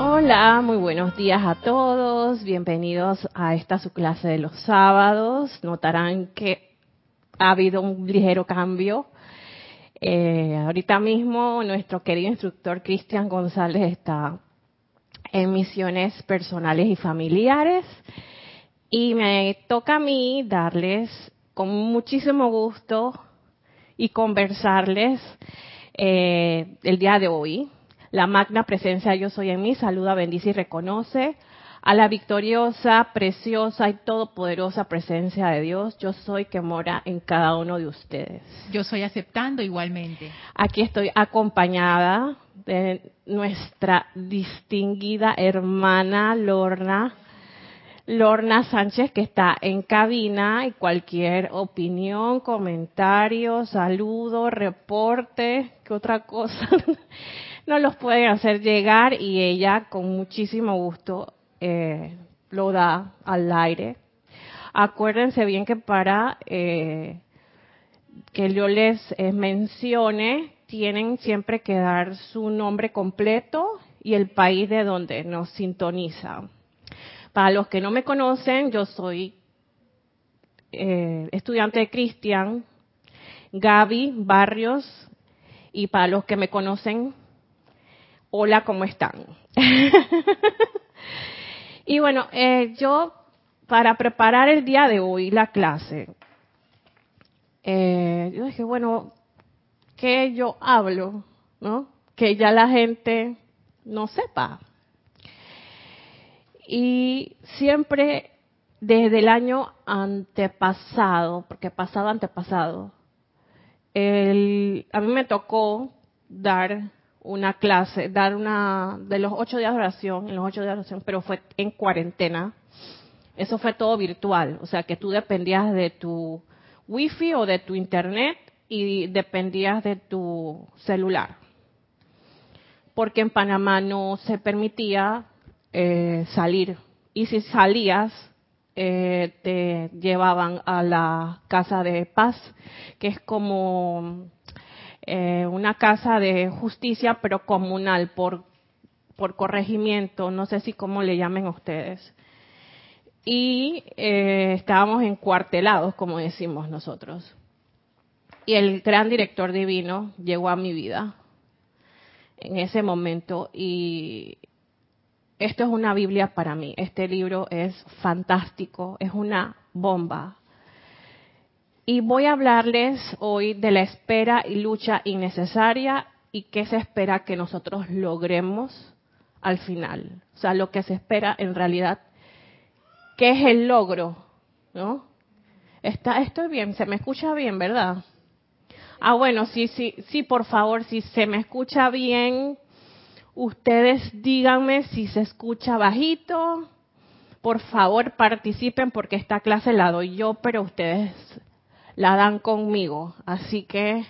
Hola, muy buenos días a todos. Bienvenidos a esta su clase de los sábados. Notarán que ha habido un ligero cambio. Eh, ahorita mismo nuestro querido instructor Cristian González está en misiones personales y familiares y me toca a mí darles con muchísimo gusto y conversarles eh, el día de hoy la magna presencia yo soy en mí, saluda, bendice y reconoce a la victoriosa, preciosa y todopoderosa presencia de Dios. Yo soy que mora en cada uno de ustedes. Yo soy aceptando igualmente. Aquí estoy acompañada de nuestra distinguida hermana Lorna. Lorna Sánchez, que está en cabina y cualquier opinión, comentario, saludo, reporte, ¿qué otra cosa? nos los pueden hacer llegar y ella con muchísimo gusto eh, lo da al aire. Acuérdense bien que para eh, que yo les eh, mencione, tienen siempre que dar su nombre completo y el país de donde nos sintonizan. Para los que no me conocen, yo soy estudiante de Cristian, Gaby Barrios, y para los que me conocen, hola, ¿cómo están? y bueno, eh, yo para preparar el día de hoy la clase, eh, yo dije, bueno, ¿qué yo hablo? ¿No? Que ya la gente no sepa. Y siempre desde el año antepasado, porque pasado antepasado, a mí me tocó dar una clase, dar una de los ocho días de oración, en los ocho días de oración, pero fue en cuarentena. Eso fue todo virtual, o sea que tú dependías de tu wifi o de tu internet y dependías de tu celular. Porque en Panamá no se permitía eh, salir. Y si salías, eh, te llevaban a la casa de paz, que es como eh, una casa de justicia, pero comunal, por, por corregimiento, no sé si cómo le llamen ustedes. Y eh, estábamos encuartelados, como decimos nosotros. Y el gran director divino llegó a mi vida en ese momento y esto es una Biblia para mí. Este libro es fantástico, es una bomba. Y voy a hablarles hoy de la espera y lucha innecesaria y qué se espera que nosotros logremos al final. O sea, lo que se espera en realidad, ¿qué es el logro? ¿No? Está, estoy bien, se me escucha bien, ¿verdad? Ah, bueno, sí, sí, sí, por favor, si se me escucha bien, ustedes díganme si se escucha bajito. Por favor, participen porque esta clase la doy yo, pero ustedes la dan conmigo. Así que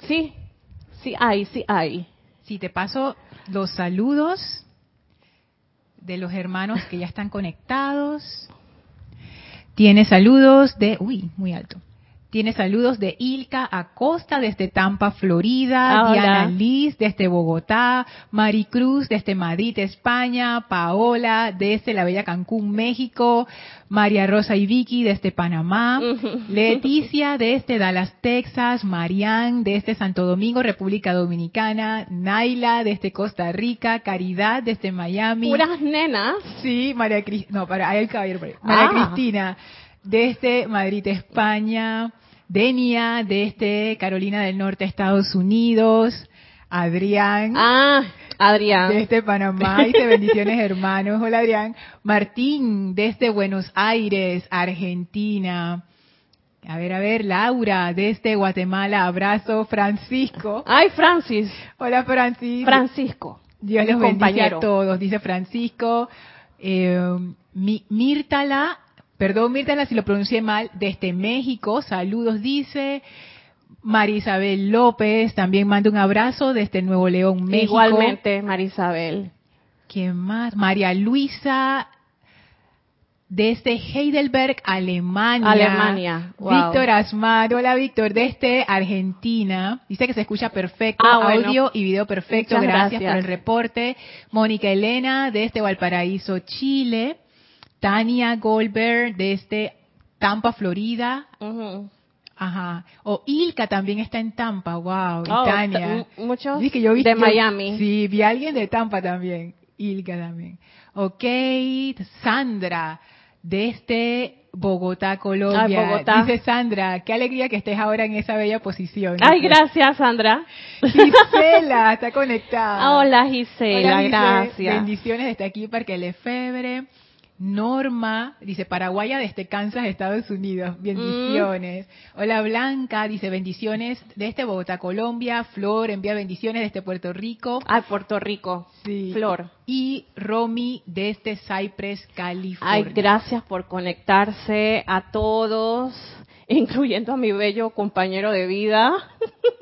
sí, sí hay, sí hay. Si te paso los saludos de los hermanos que ya están conectados. Tiene saludos de, uy, muy alto. Tiene saludos de Ilka Acosta desde Tampa, Florida, Ah, Diana. Liz desde Bogotá, Maricruz desde Madrid, España, Paola desde la Bella Cancún, México, María Rosa y Vicky desde Panamá, Leticia desde Dallas, Texas, Marián desde Santo Domingo, República Dominicana, Naila desde Costa Rica, Caridad desde Miami. Puras nenas. Sí, María Cristina, no, para, el caballero. María Ah. Cristina, desde Madrid, España. Denia, desde Carolina del Norte, Estados Unidos. Adrián, Ah, Adrián. desde Panamá. Dice bendiciones, hermanos. Hola, Adrián. Martín, desde Buenos Aires, Argentina. A ver, a ver, Laura, desde Guatemala. Abrazo, Francisco. Ay, Francis. Hola, Francisco. Francisco. Dios los compañero. a todos, dice Francisco. Eh, Mi- Mírtala, perdón Mírtala si lo pronuncié mal, desde México, saludos dice. María Isabel López también manda un abrazo desde Nuevo León, México. Igualmente, Marisabel. ¿Quién más? María Luisa desde Heidelberg, Alemania. Alemania. Wow. Víctor Asmar. Hola, Víctor, desde Argentina. Dice que se escucha perfecto, Ah, bueno. audio y video perfecto. Gracias, gracias. por el reporte. Mónica Elena, desde Valparaíso, Chile. Tania Goldberg, desde Tampa, Florida. Ujú. Ajá. O Ilka también está en Tampa. Wow. Oh, Tania. t- m- muchos Dice que yo vi- de yo- Miami. Sí, vi a alguien de Tampa también. Ilka también. Ok, Sandra, desde Bogotá, Colombia. Ay, Bogotá. Dice Sandra, qué alegría que estés ahora en esa bella posición. Ay, gracias, Sandra. Gisela, está conectada. Hola, Gisela, Hola, Gisela. gracias. Bendiciones desde aquí para que le febre. Norma, dice Paraguaya desde Kansas, Estados Unidos. Bendiciones. Mm. Hola Blanca, dice bendiciones desde Bogotá, Colombia. Flor envía bendiciones desde Puerto Rico. Ay, Puerto Rico. Sí. Flor. Y Romy desde Cypress, California. Ay, gracias por conectarse a todos, incluyendo a mi bello compañero de vida.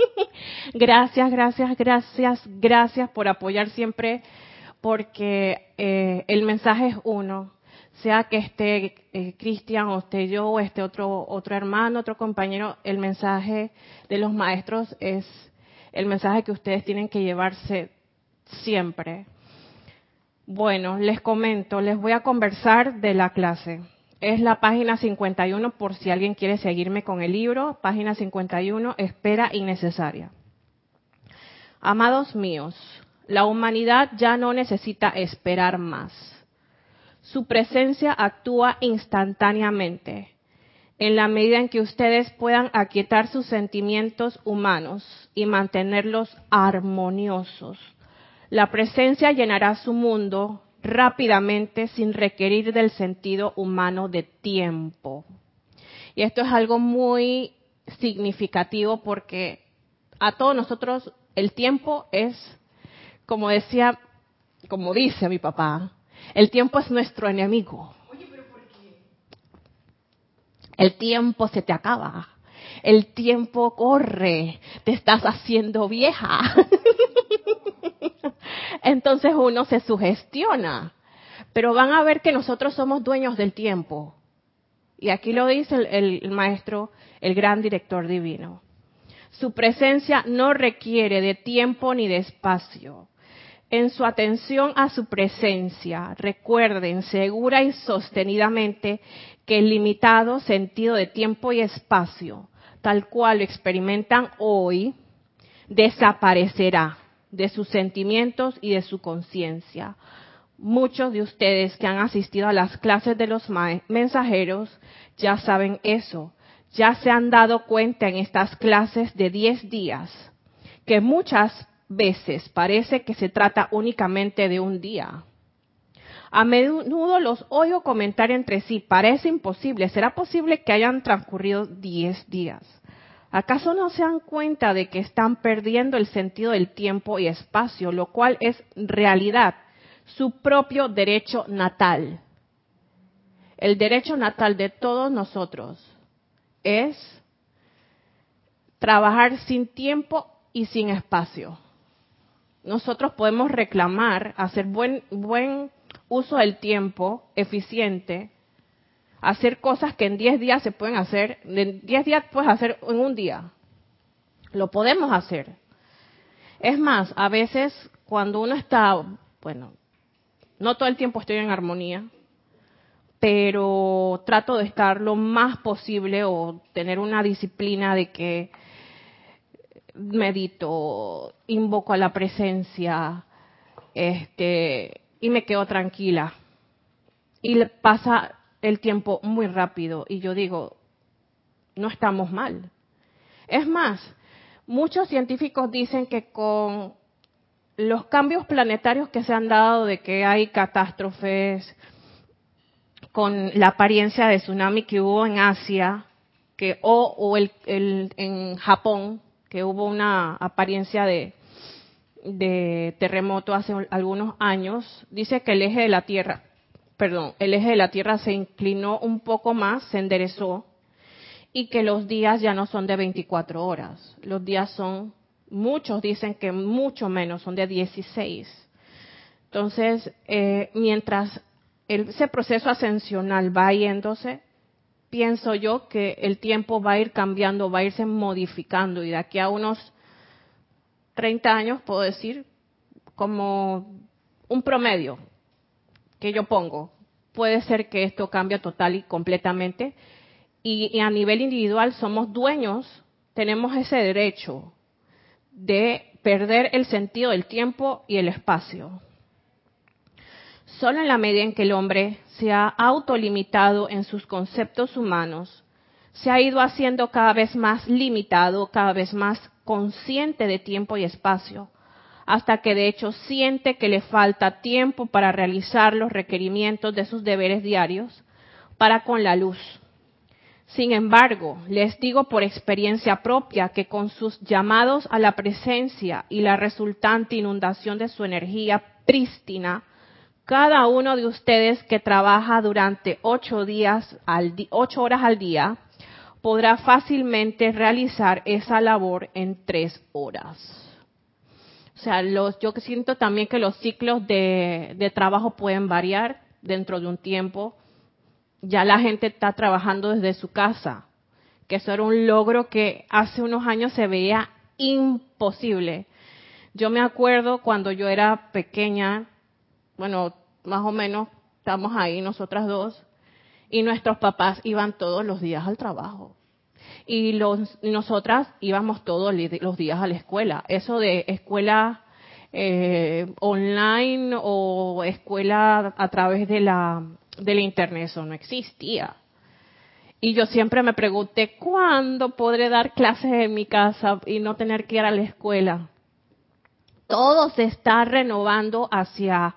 gracias, gracias, gracias, gracias por apoyar siempre, porque eh, el mensaje es uno. Sea que esté eh, Cristian o esté yo o esté otro, otro hermano, otro compañero, el mensaje de los maestros es el mensaje que ustedes tienen que llevarse siempre. Bueno, les comento, les voy a conversar de la clase. Es la página 51 por si alguien quiere seguirme con el libro. Página 51, espera innecesaria. Amados míos, la humanidad ya no necesita esperar más. Su presencia actúa instantáneamente. En la medida en que ustedes puedan aquietar sus sentimientos humanos y mantenerlos armoniosos, la presencia llenará su mundo rápidamente sin requerir del sentido humano de tiempo. Y esto es algo muy significativo porque a todos nosotros el tiempo es, como decía, como dice mi papá, el tiempo es nuestro enemigo. El tiempo se te acaba. El tiempo corre. Te estás haciendo vieja. Entonces uno se sugestiona. Pero van a ver que nosotros somos dueños del tiempo. Y aquí lo dice el, el maestro, el gran director divino. Su presencia no requiere de tiempo ni de espacio. En su atención a su presencia, recuerden segura y sostenidamente que el limitado sentido de tiempo y espacio, tal cual lo experimentan hoy, desaparecerá de sus sentimientos y de su conciencia. Muchos de ustedes que han asistido a las clases de los mensajeros ya saben eso, ya se han dado cuenta en estas clases de 10 días que muchas veces parece que se trata únicamente de un día. A menudo los oigo comentar entre sí, parece imposible, ¿será posible que hayan transcurrido 10 días? ¿Acaso no se dan cuenta de que están perdiendo el sentido del tiempo y espacio, lo cual es realidad, su propio derecho natal? El derecho natal de todos nosotros es trabajar sin tiempo y sin espacio. Nosotros podemos reclamar, hacer buen, buen uso del tiempo eficiente, hacer cosas que en 10 días se pueden hacer, en 10 días puedes hacer en un día. Lo podemos hacer. Es más, a veces cuando uno está, bueno, no todo el tiempo estoy en armonía, pero trato de estar lo más posible o tener una disciplina de que medito, invoco a la presencia, este, y me quedo tranquila. Y pasa el tiempo muy rápido y yo digo, no estamos mal. Es más, muchos científicos dicen que con los cambios planetarios que se han dado de que hay catástrofes, con la apariencia de tsunami que hubo en Asia, que o, el- en Japón, que hubo una apariencia de, terremoto hace algunos años, dice que el eje de la Tierra, perdón, el eje de la Tierra se inclinó un poco más, se enderezó, y que los días ya no son de 24 horas, los días son, muchos dicen que mucho menos, son de 16. Entonces, eh, mientras ese proceso ascensional va yéndose, pienso yo que el tiempo va a ir cambiando, va a irse modificando y de aquí a unos 30 años puedo decir como un promedio que yo pongo. Puede ser que esto cambie total y completamente y, a nivel individual somos dueños, tenemos ese derecho de perder el sentido del tiempo y el espacio. Solo en la medida en que el hombre se ha autolimitado en sus conceptos humanos, se ha ido haciendo cada vez más limitado, cada vez más consciente de tiempo y espacio, hasta que de hecho siente que le falta tiempo para realizar los requerimientos de sus deberes diarios para con la luz. Sin embargo, les digo por experiencia propia que con sus llamados a la presencia y la resultante inundación de su energía prístina, cada uno de ustedes que trabaja durante ocho, días al ocho horas al día podrá fácilmente realizar esa labor en tres horas. O sea, los, yo siento también que los ciclos de, de trabajo pueden variar dentro de un tiempo. Ya la gente está trabajando desde su casa, que eso era un logro que hace unos años se veía imposible. Yo me acuerdo cuando yo era pequeña, bueno, más o menos estamos ahí nosotras dos, y nuestros papás iban todos los días al trabajo. Y los, nosotras íbamos todos los días a la escuela. Eso de escuela eh, online o escuela a través de la, de la internet, eso no existía. Y yo siempre me pregunté, ¿cuándo podré dar clases en mi casa y no tener que ir a la escuela? Todo se está renovando hacia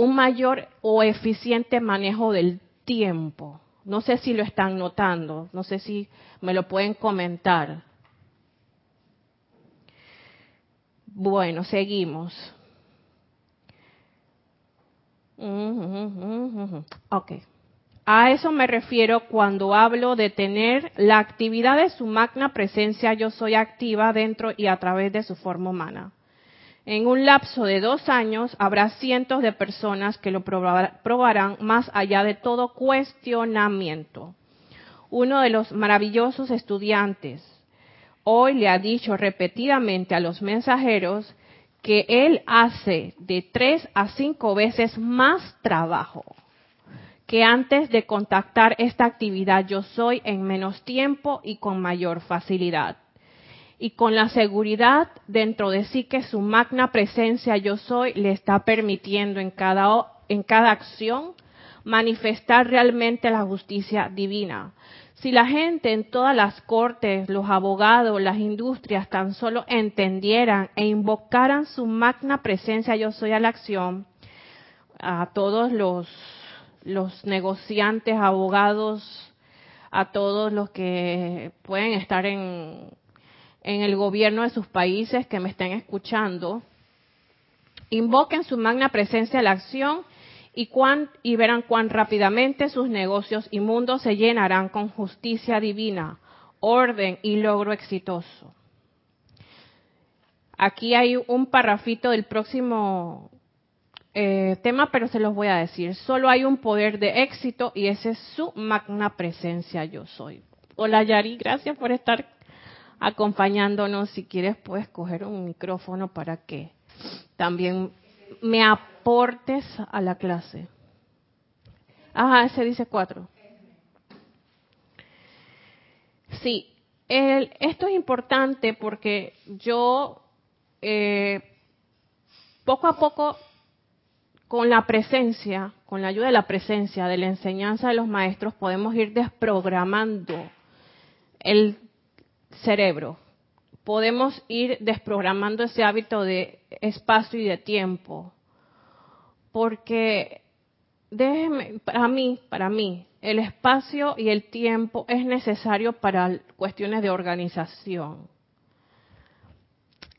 un mayor o eficiente manejo del tiempo. No sé si lo están notando, no sé si me lo pueden comentar. Bueno, seguimos. Ok. A eso me refiero cuando hablo de tener la actividad de su magna presencia yo soy activa dentro y a través de su forma humana. En un lapso de dos años habrá cientos de personas que lo probarán más allá de todo cuestionamiento. Uno de los maravillosos estudiantes hoy le ha dicho repetidamente a los mensajeros que él hace de tres a cinco veces más trabajo que antes de contactar esta actividad yo soy en menos tiempo y con mayor facilidad y con la seguridad dentro de sí que su magna presencia yo soy le está permitiendo en cada, en cada acción manifestar realmente la justicia divina. Si la gente en todas las cortes, los abogados, las industrias tan solo entendieran e invocaran su magna presencia yo soy a la acción, a todos los, los negociantes, abogados, a todos los que pueden estar en, en el gobierno de sus países que me estén escuchando, invoquen su magna presencia a la acción y, y verán cuán rápidamente sus negocios inmundos se llenarán con justicia divina, orden y logro exitoso. Aquí hay un parrafito del próximo eh, tema, pero se los voy a decir. Solo hay un poder de éxito y ese es su magna presencia yo soy. Hola Yari, gracias por estar acompañándonos. Si quieres, puedes coger un micrófono para que también me aportes a la clase. Ajá, se dice cuatro. Sí, esto es importante porque yo eh, poco a poco con la presencia, con la ayuda de la presencia, de la enseñanza de los maestros, podemos ir desprogramando el cerebro. Podemos ir desprogramando ese hábito de espacio y de tiempo. Porque déjeme, para mí, para mí, el espacio y el tiempo es necesario para cuestiones de organización,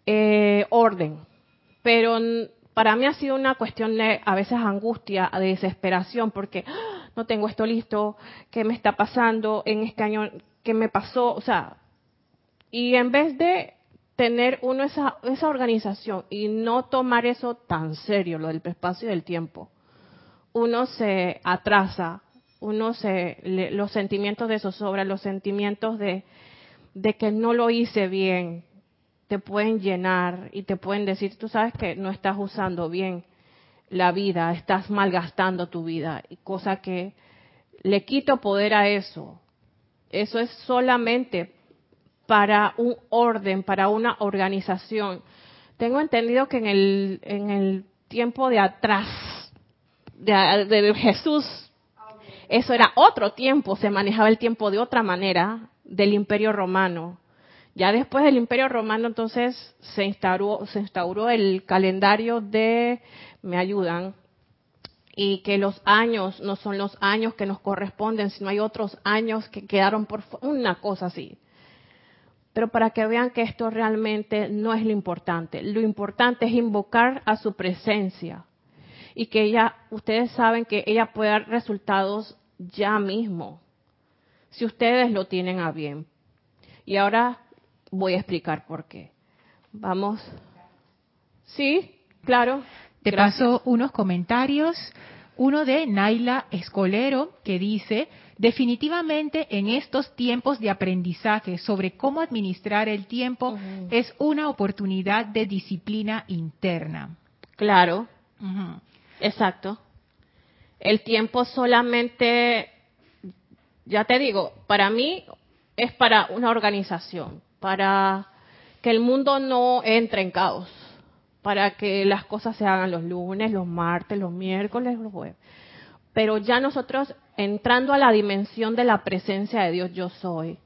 eh, orden. Pero para mí ha sido una cuestión de a veces angustia, de desesperación, porque ¡ah! no tengo esto listo, ¿qué me está pasando en este año? ¿Qué me pasó? O sea, y en vez de tener uno esa, esa organización y no tomar eso tan serio, lo del espacio y del tiempo, uno se atrasa, uno se, los sentimientos de zozobra, los sentimientos de, de que no lo hice bien, te pueden llenar y te pueden decir, tú sabes que no estás usando bien la vida, estás malgastando tu vida, cosa que le quito poder a eso. Eso es solamente para un orden, para una organización. Tengo entendido que en el, en el tiempo de atrás, de, Jesús, eso era otro tiempo, se manejaba el tiempo de otra manera del imperio romano. Ya después del imperio romano entonces se instauró, se instauró el calendario de, me ayudan, y que los años no son los años que nos corresponden, sino hay otros años que quedaron por una cosa así. Pero para que vean que esto realmente no es lo importante. Lo importante es invocar a su presencia y que ella, ustedes saben que ella puede dar resultados ya mismo, si ustedes lo tienen a bien. Y ahora voy a explicar por qué. Vamos. Sí, claro. Te paso unos comentarios. Uno de Naila Escolero que dice, definitivamente en estos tiempos de aprendizaje sobre cómo administrar el tiempo es una oportunidad de disciplina interna. Claro, exacto. El tiempo solamente, ya te digo, para mí es para una organización, para que el mundo no entre en caos, para que las cosas se hagan los lunes, los martes, los miércoles, los jueves. Pero ya nosotros entrando a la dimensión de la presencia de Dios yo soy,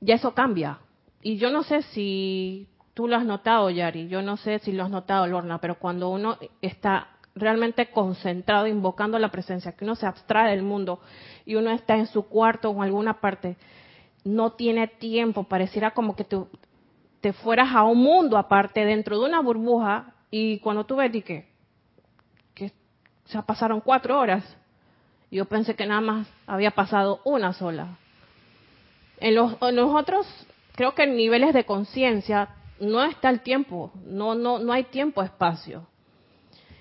ya eso cambia. Y yo no sé si tú lo has notado, Yari, yo no sé si lo has notado, Lorna, pero cuando uno está realmente concentrado, invocando la presencia, que uno se abstrae del mundo y uno está en su cuarto o en alguna parte, no tiene tiempo, pareciera como que tú te fueras a un mundo aparte, dentro de una burbuja, y cuando tú ves, que, que ya pasaron cuatro horas, yo pensé que nada más había pasado una sola. En los, en otros, creo que en niveles de conciencia no está el tiempo, no, no, no hay tiempo-espacio.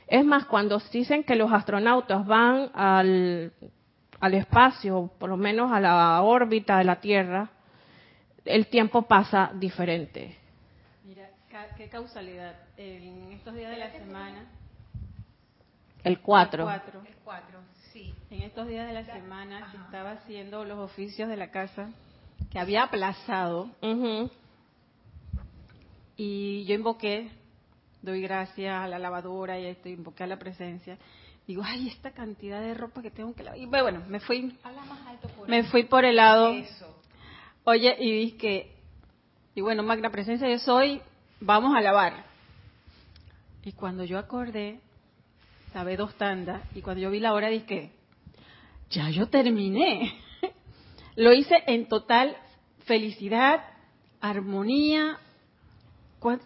Es más, cuando dicen que los astronautas van al, al espacio, por lo menos a la órbita de la Tierra, el tiempo pasa diferente. Mira, qué causalidad. En estos días de la semana. El 4. El 4. sí. En estos días de la semana estaba haciendo los oficios de la casa que había aplazado. Y yo invoqué, doy gracias a la lavadora y esto, invoqué a la presencia digo, ay, esta cantidad de ropa que tengo que lavar. Y bueno, me fui, me fui por el lado. Oye, y dije, y bueno, magna presencia yo soy, vamos a lavar. Y cuando yo acordé, lavé dos tandas, y cuando yo vi la hora dije, ya yo terminé. Lo hice en total felicidad, armonía,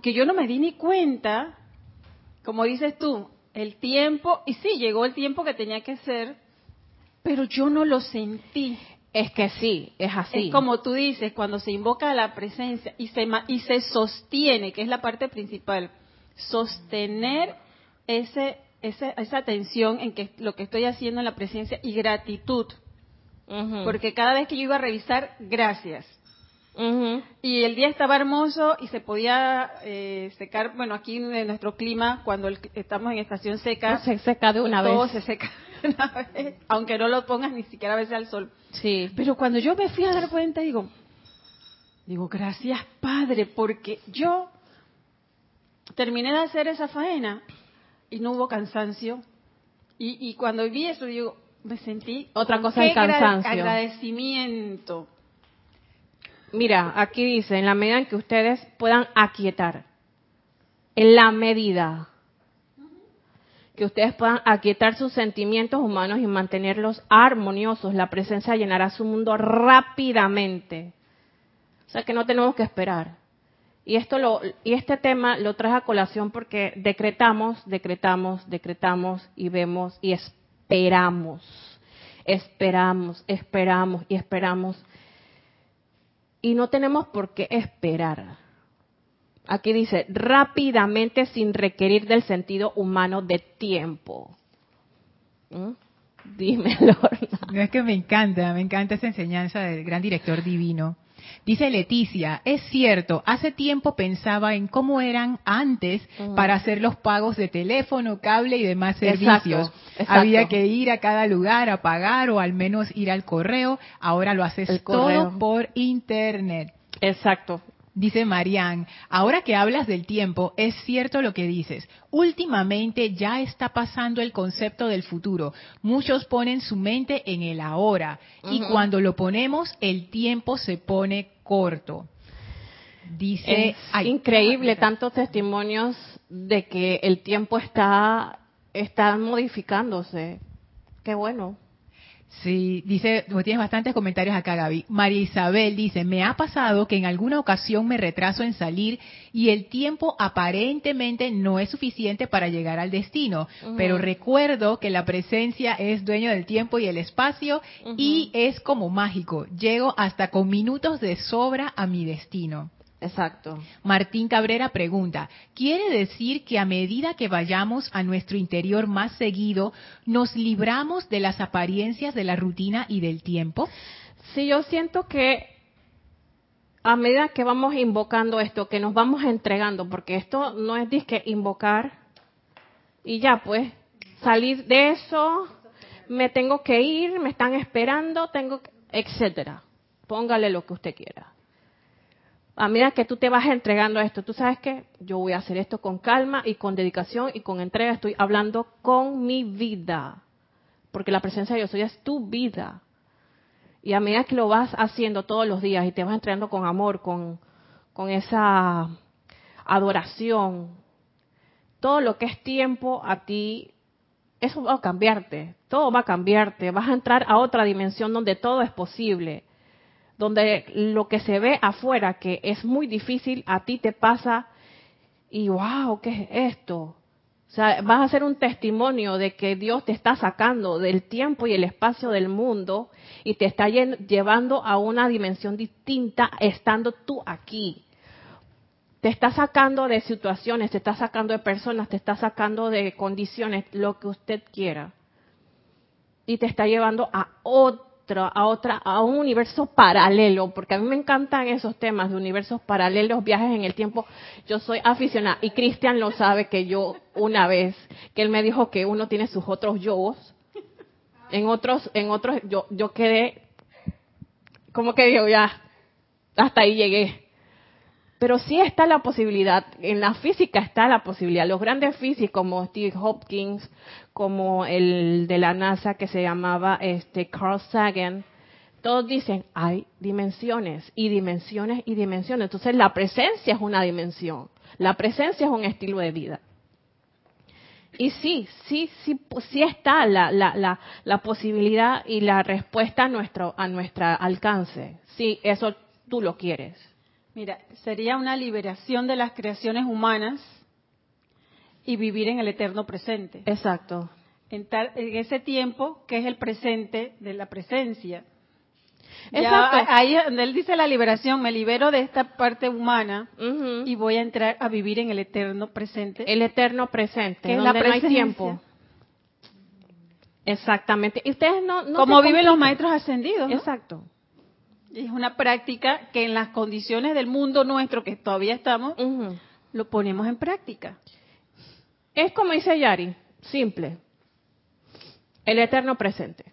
que yo no me di ni cuenta, como dices tú, el tiempo, y sí, llegó el tiempo que tenía que ser, pero yo no lo sentí. Es que sí, es así. Es como tú dices, cuando se invoca la presencia y se, y se sostiene, que es la parte principal, sostener ese, ese, esa atención en que lo que estoy haciendo en la presencia y gratitud. Porque cada vez que yo iba a revisar, gracias. Y el día estaba hermoso y se podía eh, secar, bueno, aquí en nuestro clima, cuando estamos en estación seca, se seca de una todo vez. se seca de una vez, aunque no lo pongas ni siquiera a veces al sol. Sí. Pero cuando yo me fui a dar cuenta, digo, digo, gracias Padre, porque yo terminé de hacer esa faena y no hubo cansancio. Y, y cuando vi eso, digo, me sentí otra cosa de cansancio, agradecimiento Mira, aquí dice, en la medida en que ustedes puedan aquietar, en la medida que ustedes puedan aquietar sus sentimientos humanos y mantenerlos armoniosos, la presencia llenará su mundo rápidamente. O sea que no tenemos que esperar. Y esto lo, y este tema lo trae a colación porque decretamos, decretamos, decretamos y vemos y esperamos, esperamos, esperamos y esperamos y no tenemos por qué esperar. Aquí dice, rápidamente sin requerir del sentido humano de tiempo. ¿Mm? Dime, Lorna. Es que me encanta, me encanta esa enseñanza del gran director divino. Dice Leticia, es cierto, hace tiempo pensaba en cómo eran antes para hacer los pagos de teléfono, cable y demás servicios. Había que ir a cada lugar a pagar o al menos ir al correo. Ahora lo haces todo por internet. Exacto. Dice Marianne, ahora que hablas del tiempo, es cierto lo que dices. Últimamente ya está pasando el concepto del futuro. Muchos ponen su mente en el ahora y cuando lo ponemos, el tiempo se pone corto. Dice, es increíble tantos testimonios de que el tiempo está está modificándose. Qué bueno. Sí, dice, tienes bastantes comentarios acá, Gaby. María Isabel dice, me ha pasado que en alguna ocasión me retraso en salir y el tiempo aparentemente no es suficiente para llegar al destino, pero recuerdo que la presencia es dueño del tiempo y el espacio y es como mágico. Llego hasta con minutos de sobra a mi destino. Exacto. Martín Cabrera pregunta, ¿quiere decir que a medida que vayamos a nuestro interior más seguido, nos libramos de las apariencias de la rutina y del tiempo? Sí, yo siento que a medida que vamos invocando esto, que nos vamos entregando, porque esto no es disque invocar y ya pues, salir de eso, me tengo que ir, me están esperando, tengo, etcétera. Póngale lo que usted quiera a medida que tú te vas entregando a esto, tú sabes que yo voy a hacer esto con calma y con dedicación y con entrega, estoy hablando con mi vida, porque la presencia de Dios es tu vida. Y a medida que lo vas haciendo todos los días y te vas entregando con amor, con, con esa adoración, todo lo que es tiempo a ti, eso va a cambiarte, todo va a cambiarte, vas a entrar a otra dimensión donde todo es posible donde lo que se ve afuera, que es muy difícil, a ti te pasa y wow, ¿qué es esto? O sea, vas a ser un testimonio de que Dios te está sacando del tiempo y el espacio del mundo y te está llevando a una dimensión distinta estando tú aquí. Te está sacando de situaciones, te está sacando de personas, te está sacando de condiciones, lo que usted quiera. Y te está llevando a otro a otra, a un universo paralelo, porque a mí me encantan esos temas de universos paralelos, viajes en el tiempo. Yo soy aficionada y Cristian lo sabe que yo una vez que él me dijo que uno tiene sus otros yo, en otros, en otros, yo, yo quedé, como que digo ya, hasta ahí llegué. Pero sí está la posibilidad, en la física está la posibilidad. Los grandes físicos como Steve Hopkins, como el de la NASA que se llamaba este Carl Sagan, todos dicen, hay dimensiones y dimensiones y dimensiones. Entonces la presencia es una dimensión, la presencia es un estilo de vida. Y sí, sí, sí, sí está la, la, la, la posibilidad y la respuesta a nuestro, a nuestro alcance. Sí, eso tú lo quieres. Mira, sería una liberación de las creaciones humanas y vivir en el eterno presente. Exacto. En, ese tiempo que es el presente de la presencia. Exacto. ahí donde él dice la liberación, me libero de esta parte humana y voy a entrar a vivir en el eterno presente. El eterno presente, que es la presencia. no hay tiempo. Exactamente. Y ustedes no, como viven los maestros ascendidos. Exacto. Es una práctica que en las condiciones del mundo nuestro que todavía estamos, lo ponemos en práctica. Es como dice Yari, simple. El eterno presente.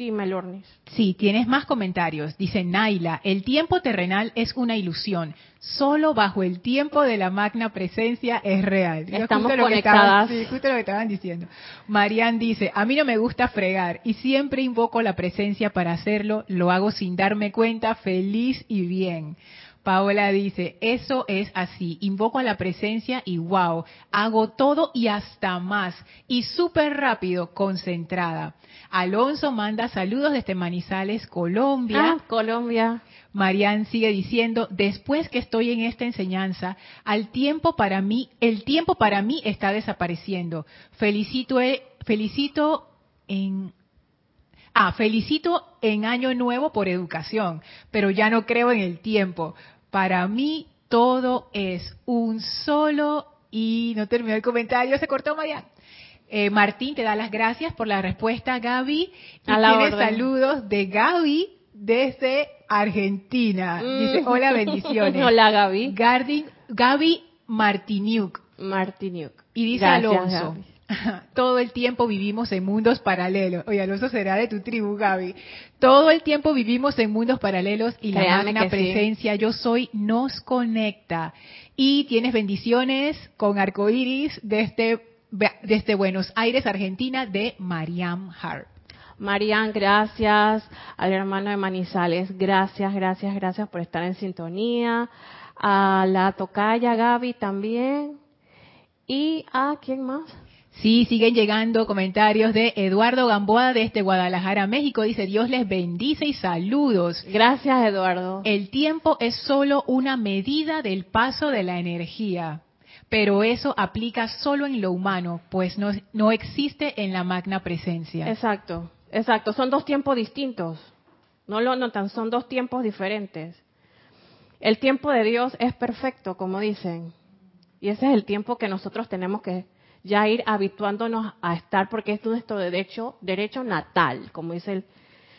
Dime, Lornis. Sí, tienes más comentarios. Dice Naila, el tiempo terrenal es una ilusión. Solo bajo el tiempo de la magna presencia es real. Estamos conectadas. sí, justo lo que estaban diciendo. Marian dice, a mí no me gusta fregar y siempre invoco la presencia para hacerlo. Lo hago sin darme cuenta, feliz y bien. Paola dice, eso es así, invoco a la presencia y wow, hago todo y hasta más, y súper rápido, concentrada. Alonso manda saludos desde Manizales, Colombia. Ah, Colombia. Marian sigue diciendo, después que estoy en esta enseñanza, al tiempo para mí, el tiempo para mí está desapareciendo. Felicito, eh, felicito en Ah, felicito en Año Nuevo por educación, pero ya no creo en el tiempo. Para mí todo es un solo y no terminó el comentario, se cortó María. Eh, Martín te da las gracias por la respuesta, Gaby. Y A la tiene orden. saludos de Gaby desde Argentina. Dice, Mm. hola, bendiciones. Hola, Gaby. Gardin, Gaby Martiniuk. Martiniuk. Y dice Gracias, Alonso, Gaby. todo el tiempo vivimos en mundos paralelos. Oye, Alonso será de tu tribu, Gaby. Todo el tiempo vivimos en mundos paralelos y la Créame magna que sí. presencia yo soy nos conecta. Y tienes bendiciones con arcoíris desde, desde Buenos Aires, Argentina, de Mariam Hart. Marian, gracias. Al hermano de Manizales, gracias, gracias, gracias por estar en sintonía. A la tocaya Gaby también. ¿Y a quién más? Sí, siguen llegando comentarios de Eduardo Gamboa desde Guadalajara, México. Dice, Dios les bendice y saludos. Gracias, Eduardo. El tiempo es solo una medida del paso de la energía, pero eso aplica solo en lo humano, pues no, no existe en la magna presencia. Exacto, exacto. Son dos tiempos distintos. No lo notan, son dos tiempos diferentes. El tiempo de Dios es perfecto, como dicen. Y ese es el tiempo que nosotros tenemos que ya ir habituándonos a estar, porque es nuestro derecho, derecho natal, como dice el,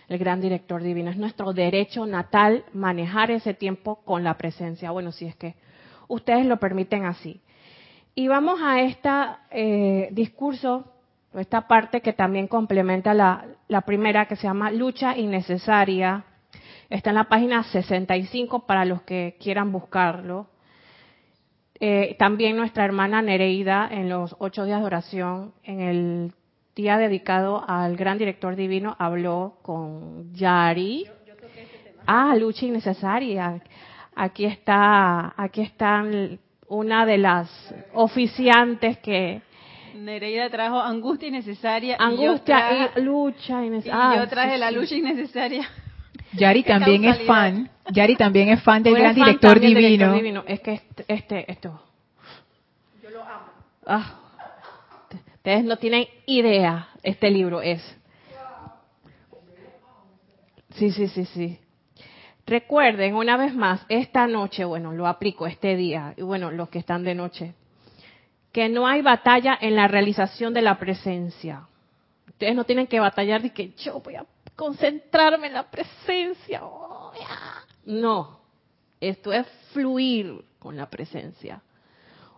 el gran director divino. Es nuestro derecho natal manejar ese tiempo con la presencia. Bueno, si es que ustedes lo permiten así. Y vamos a este discurso, esta parte que también complementa la, la primera, que se llama lucha innecesaria. Está en la página 65 para los que quieran buscarlo. Eh, también nuestra hermana Nereida en los ocho días de oración, en el día dedicado al gran director divino, habló con Yari. Ah, lucha innecesaria. Aquí está, aquí están una de las oficiantes que Nereida trajo angustia innecesaria. angustia y, yo traje, y lucha y innecesaria. yo traje la lucha innecesaria. Yari también es fan, Yari también es fan del gran fan director divino. director divino. Es que este, este, esto. Yo lo amo. ustedes no tienen idea. Este libro es. Sí, sí, sí, sí. Recuerden una vez más, esta noche, bueno, lo aplico este día, y bueno, los que están de noche, que no hay batalla en la realización de la presencia. Ustedes no tienen que batallar de que yo voy a concentrarme en la presencia. Oh. No, esto es fluir con la presencia.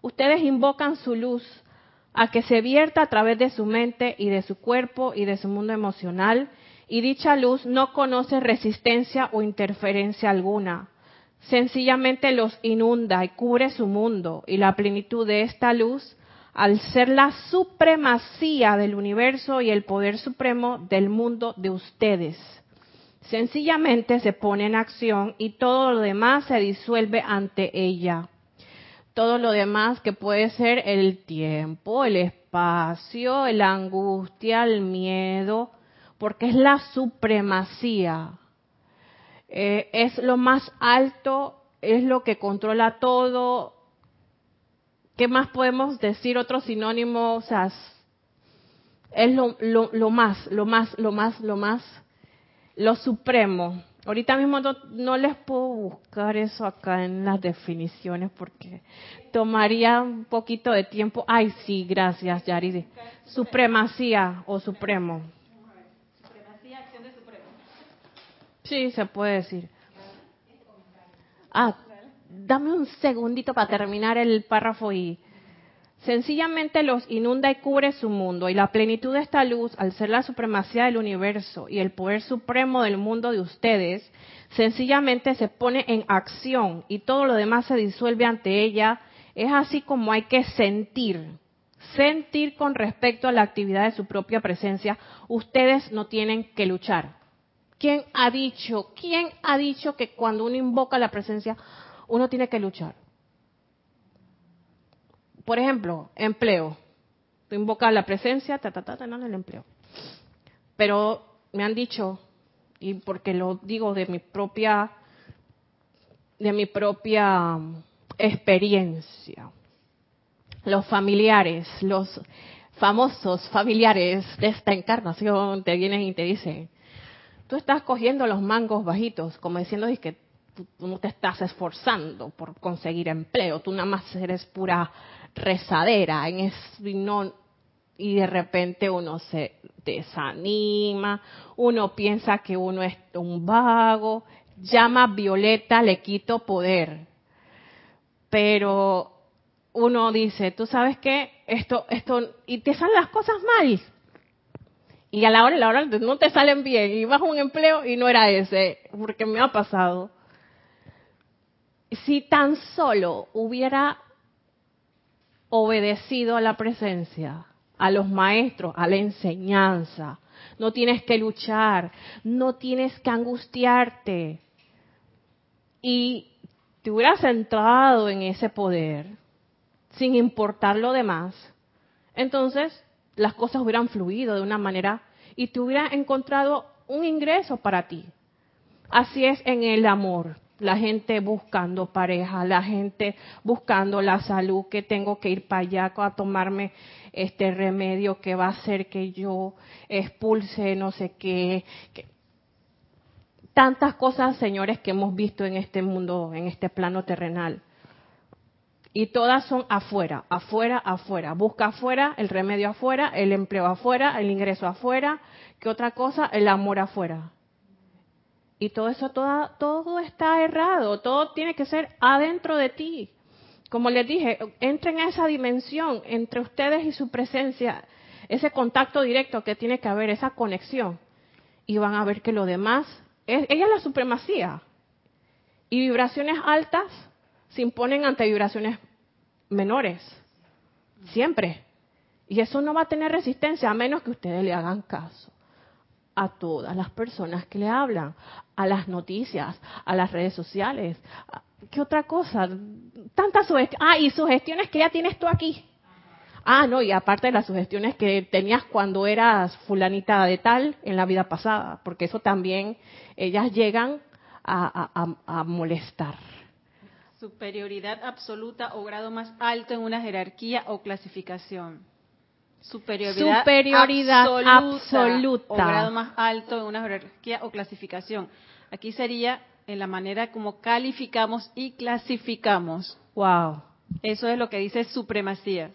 Ustedes invocan su luz a que se vierta a través de su mente y de su cuerpo y de su mundo emocional, y dicha luz no conoce resistencia o interferencia alguna. Sencillamente los inunda y cubre su mundo, y la plenitud de esta luz, al ser la supremacía del universo y el poder supremo del mundo de ustedes, sencillamente se pone en acción y todo lo demás se disuelve ante ella todo lo demás que puede ser el tiempo, el espacio, la angustia, el miedo, porque es la supremacía. Eh, es lo más alto, es lo que controla todo. ¿Qué más podemos decir? Otro sinónimo, o sea, es lo, lo, lo más, lo más, lo más, lo más, lo supremo. Ahorita mismo no, no, les puedo buscar eso acá en las definiciones porque tomaría un poquito de tiempo. Ay, sí, gracias, Yaride. Supremacía o supremo. Supremacía, acción de supremo. Sí, se puede decir. Ah, dame un segundito para terminar el párrafo y sencillamente los inunda y cubre su mundo y la plenitud de esta luz, al ser la supremacía del universo y el poder supremo del mundo de ustedes, sencillamente se pone en acción y todo lo demás se disuelve ante ella. Es así como hay que sentir, sentir con respecto a la actividad de su propia presencia. Ustedes no tienen que luchar. ¿Quién ha dicho, quién ha dicho que cuando uno invoca la presencia, uno tiene que luchar? Por ejemplo, empleo. Tú invocas la presencia, ta, ta, ta, ta, el empleo. Pero me han dicho, y porque lo digo de mi propia, de mi propia experiencia, los familiares, los famosos familiares de esta encarnación te vienen y te dicen, tú estás cogiendo los mangos bajitos, como diciendo que tú, no te estás esforzando por conseguir empleo, tú nada más eres pura rezadera, en es, no, y de repente uno se desanima, uno piensa que uno es un vago, llama Violeta, le quito poder. Pero uno dice, tú sabes qué, esto, esto, y te salen las cosas mal. Y a la hora, a la hora no te salen bien, y vas a un empleo y no era ese, porque me ha pasado. Si tan solo hubiera obedecido a la presencia, a los maestros, a la enseñanza, no tienes que luchar, no tienes que angustiarte. Y te hubieras centrado en ese poder, sin importar lo demás, entonces las cosas hubieran fluido de una manera y te hubiera encontrado un ingreso para ti. Así es en el amor. La gente buscando pareja, la gente buscando la salud, que tengo que ir para allá a tomarme este remedio que va a hacer que yo expulse no sé qué. Tantas cosas, señores, que hemos visto en este mundo, en este plano terrenal. Y todas son afuera, afuera, afuera. Busca afuera, el remedio afuera, el empleo afuera, el ingreso afuera. ¿Qué otra cosa? El amor afuera. Y todo eso, todo, todo está errado. Todo tiene que ser adentro de ti. Como les dije, entren en esa dimensión entre ustedes y su presencia, ese contacto directo que tiene que haber, esa conexión. Y van a ver que lo demás, es, ella es la supremacía. Y vibraciones altas se imponen ante vibraciones menores. Siempre. Y eso no va a tener resistencia a menos que ustedes le hagan caso a todas las personas que le hablan, a las noticias, a las redes sociales. ¿Qué otra cosa? Tantas sugestiones. Ah, y sugestiones que ya tienes tú aquí. Ah, no, y aparte de las sugestiones que tenías cuando eras fulanita de tal en la vida pasada, porque eso también ellas llegan a, a molestar. Superioridad absoluta o grado más alto en una jerarquía o clasificación. Superioridad, absoluta, o grado más alto en una jerarquía o clasificación. Aquí sería en la manera como calificamos y clasificamos. Wow. Eso es lo que dice supremacía.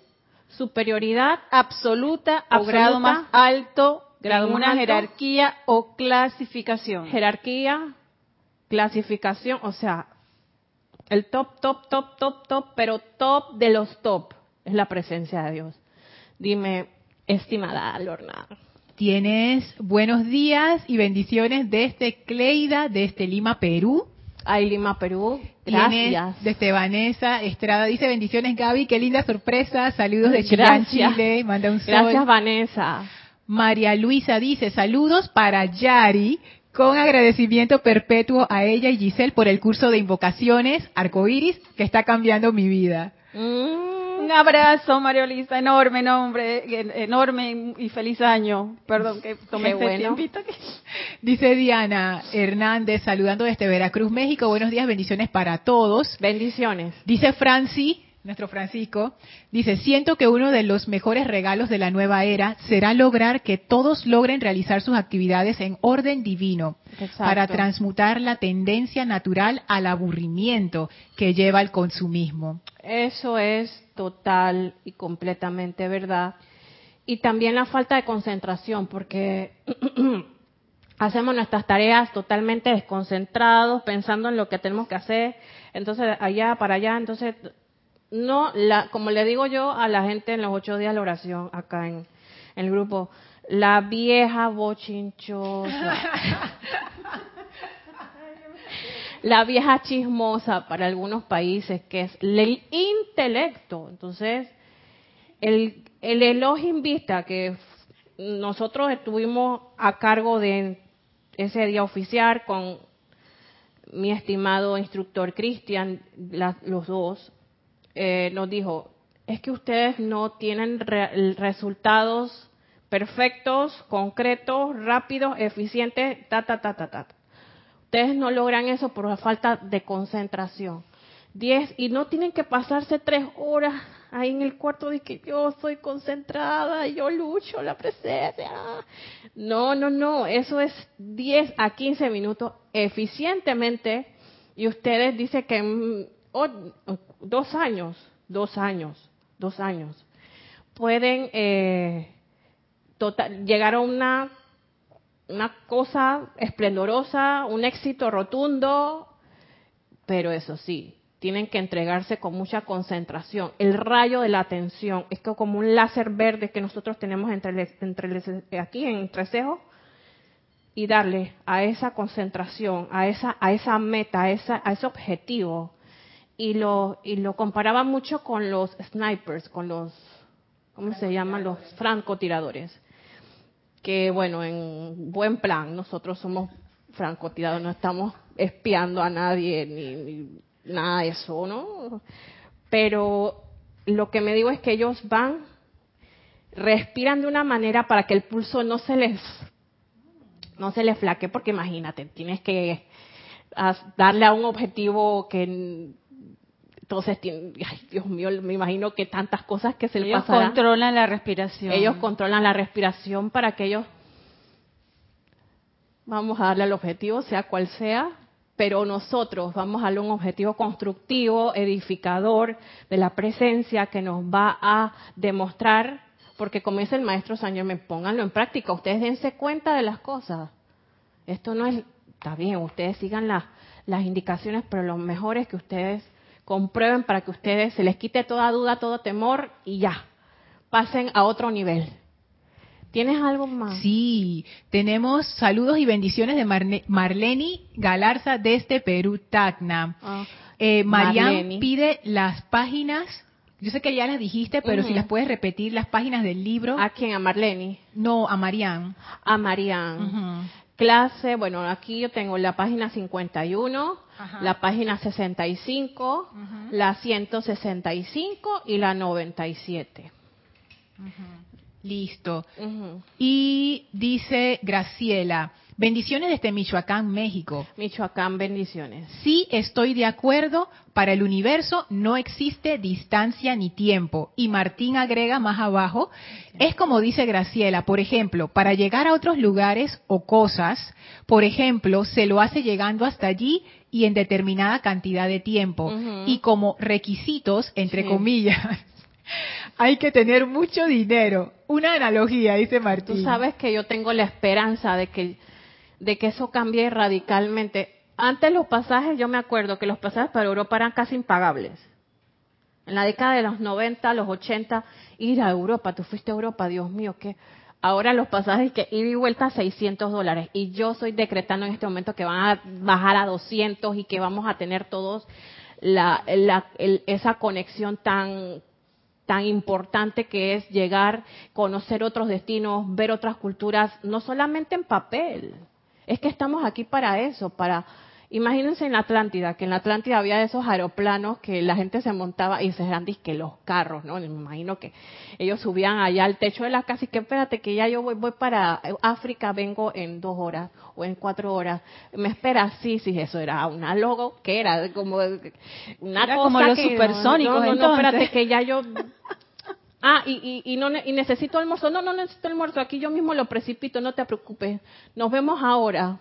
Superioridad absoluta, o grado más alto grado en una jerarquía o clasificación. Jerarquía, clasificación, o sea, el top, top, top, top, top, pero top de los top es la presencia de Dios. Dime, estimada Lorna. Tienes buenos días y bendiciones desde Cleida, desde Lima, Perú. Ay, Lima, Perú. Gracias. desde Vanessa Estrada. Dice bendiciones, Gaby. Qué linda sorpresa. Saludos de Chile, Chile. Manda un sol. Gracias, Vanessa. María Luisa dice saludos para Yari, con agradecimiento perpetuo a ella y Giselle por el curso de invocaciones arcoíris que está cambiando mi vida. Mm, un abrazo, María Luisa, enorme nombre, enorme y feliz año. Perdón que tomé este bueno. Dice Diana Hernández, saludando desde Veracruz, México. Buenos días, bendiciones para todos. Bendiciones. Dice Franci, nuestro Francisco, dice, siento que uno de los mejores regalos de la nueva era será lograr que todos logren realizar sus actividades en orden divino para transmutar la tendencia natural al aburrimiento que lleva al consumismo. Eso es total y completamente verdad. Y también la falta de concentración, porque hacemos nuestras tareas totalmente desconcentrados, pensando en lo que tenemos que hacer, entonces allá para allá, entonces no, la, como le digo yo a la gente en los ocho días de la oración acá en, el grupo, la vieja bochinchosa. la vieja chismosa para algunos países, que es el intelecto. Entonces, el, el Elohim Vista, que nosotros estuvimos a cargo de ese día oficial con mi estimado instructor Cristian, los dos, eh, nos dijo, es que ustedes no tienen resultados perfectos, concretos, rápidos, eficientes, ta, ta, ta, ta, ta. Ustedes no logran eso por la falta de concentración. Diez, y no tienen que pasarse tres horas ahí en el cuarto de que yo soy concentrada, yo lucho la presencia. No, no, no, eso es 10 a 15 minutos eficientemente y ustedes dicen que dos años, dos años, dos años. pueden eh, total, llegar a una, una cosa esplendorosa, un éxito rotundo, pero eso sí, tienen que entregarse con mucha concentración. El rayo de la atención es como un láser verde que nosotros tenemos entre, entre aquí en entrecejo y darle a esa concentración, a esa, a esa meta, a, esa, a ese objetivo. Y lo, y lo comparaba mucho con los snipers, con los, ¿cómo se llaman? Los francotiradores. Que bueno, en buen plan, nosotros somos francotiradores, no estamos espiando a nadie ni, nada de eso, ¿no? Pero lo que me digo es que ellos van, respiran de una manera para que el pulso no se les no se le flaque porque imagínate, tienes que darle a un objetivo que entonces ay Dios mío, me imagino que tantas cosas que se le ellos controlan la respiración. Ellos controlan la respiración para que ellos vamos a darle al objetivo, sea cual sea, pero nosotros vamos a darle un objetivo constructivo, edificador de la presencia que nos va a demostrar porque como dice el maestro Sañor, me pónganlo en práctica, ustedes dense cuenta de las cosas. Esto no es, está bien, ustedes sigan las, las indicaciones, pero lo mejor es que ustedes comprueben para que ustedes se les quite toda duda, todo temor y ya, pasen a otro nivel. ¿Tienes algo más? Sí, tenemos saludos y bendiciones de Marleni Galarza desde Perú, Tacna. Ah, eh, Marian pide las páginas yo sé que ya las dijiste, pero si las puedes repetir, las páginas del libro. ¿A quién? ¿A Marlene? No, a Marian. A Marian. Clase, bueno, aquí yo tengo la página 51, la página 65, la 165 y la 97. Listo. Y dice Graciela, Bendiciones desde Michoacán, México. Michoacán, bendiciones. Sí, estoy de acuerdo. Para el universo no existe distancia ni tiempo. Y Martín agrega más abajo, es como dice Graciela, por ejemplo, para llegar a otros lugares o cosas, por ejemplo, se lo hace llegando hasta allí y en determinada cantidad de tiempo. Y como requisitos, entre comillas, hay que tener mucho dinero. Una analogía, dice Martín. Tú sabes que yo tengo la esperanza de que de que eso cambie radicalmente. Antes los pasajes, yo me acuerdo que los pasajes para Europa eran casi impagables. En la década de los 90, los 80, ir a Europa, tú fuiste a Europa, Dios mío, que ahora los pasajes que ir y vuelta a 600 dólares. Y yo estoy decretando en este momento que van a bajar a 200 y que vamos a tener todos la, esa conexión tan, tan importante que es llegar, conocer otros destinos, ver otras culturas, no solamente en papel, es que estamos aquí para eso, para... Imagínense en la Atlántida, que en la Atlántida había esos aeroplanos que la gente se montaba y se eran que los carros, ¿no? Me imagino que ellos subían allá al techo de la casa y que espérate que ya yo voy, voy para África, vengo en dos horas o en cuatro horas. ¿Me esperas? Sí, sí, eso era una logo, que era como una cosa como los supersónicos. No, no, espérate que ya yo Ah, y, y, no, y necesito almuerzo. No, no necesito almuerzo. Aquí yo mismo lo precipito, no te preocupes. Nos vemos ahora.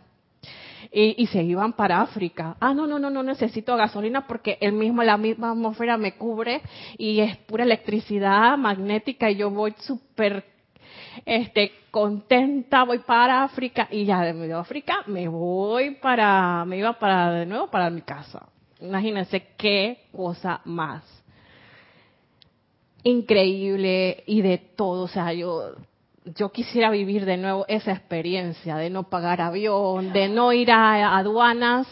Y, y, se iban para África. Ah, no, no, no, no necesito gasolina porque el mismo, la misma atmósfera me cubre y es pura electricidad magnética y yo voy súper este, contenta, voy para África y ya de África me voy para, me iba para de nuevo para mi casa. Imagínense qué cosa más increíble y de todo. O sea, yo, yo quisiera vivir de nuevo esa experiencia de no pagar avión, de no ir a aduanas,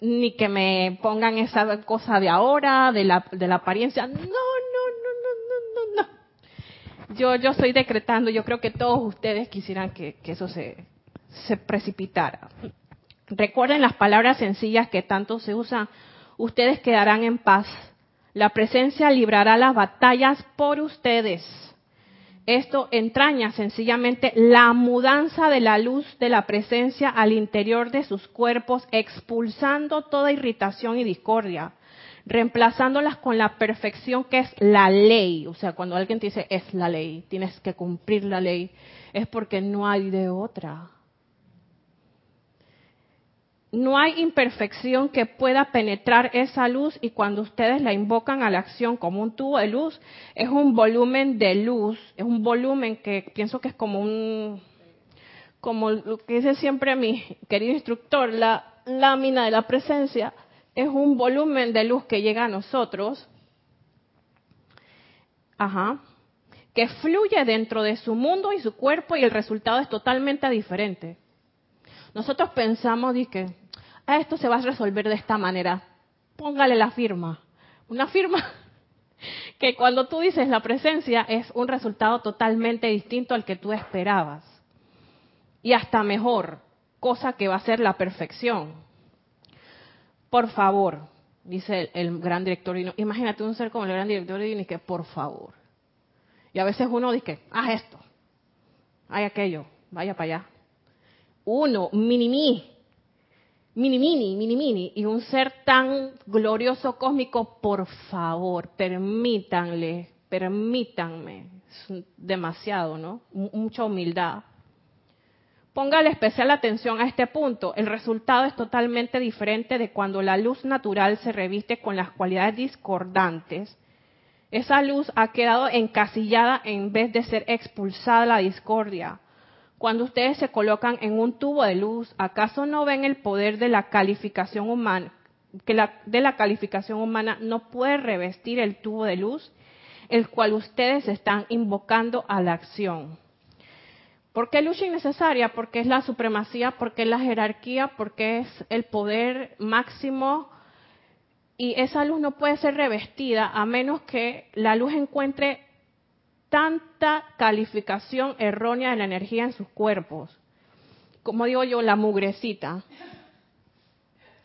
ni que me pongan esa cosa de ahora, de la, de la apariencia. No, no, no, no, no, no. Yo, yo estoy decretando, yo creo que todos ustedes quisieran que, que eso se, se precipitara. Recuerden las palabras sencillas que tanto se usan. Ustedes quedarán en paz la presencia librará las batallas por ustedes. Esto entraña sencillamente la mudanza de la luz de la presencia al interior de sus cuerpos, expulsando toda irritación y discordia, reemplazándolas con la perfección que es la ley. O sea, cuando alguien te dice es la ley, tienes que cumplir la ley, es porque no hay de otra. No hay imperfección que pueda penetrar esa luz y cuando ustedes la invocan a la acción como un tubo de luz, es un volumen de luz, es un volumen que pienso que es como un, como lo que dice siempre mi querido instructor, la lámina de la presencia, es un volumen de luz que llega a nosotros, ajá, que fluye dentro de su mundo y su cuerpo y el resultado es totalmente diferente. Nosotros pensamos que ah, esto se va a resolver de esta manera. Póngale la firma. Una firma que cuando tú dices la presencia es un resultado totalmente distinto al que tú esperabas. Y hasta mejor, cosa que va a ser la perfección. Por favor, dice el, gran director imagínate un ser como el gran director y que por favor. Y a veces uno dice, haz esto, haz aquello, vaya para allá uno, mini mini, mini mini, mini mini, y un ser tan glorioso cósmico, por favor, permítanle, permítanme, es demasiado, ¿no? mucha humildad. Póngale especial atención a este punto. El resultado es totalmente diferente de cuando la luz natural se reviste con las cualidades discordantes. Esa luz ha quedado encasillada en vez de ser expulsada la discordia. Cuando ustedes se colocan en un tubo de luz, ¿acaso no ven el poder de la calificación humana? Que la, de la calificación humana no puede revestir el tubo de luz, el cual ustedes están invocando a la acción. ¿Por qué luz innecesaria? Porque es la supremacía, porque es la jerarquía, porque es el poder máximo y esa luz no puede ser revestida a menos que la luz encuentre tanta calificación errónea de la energía en sus cuerpos. Como digo yo, la mugrecita.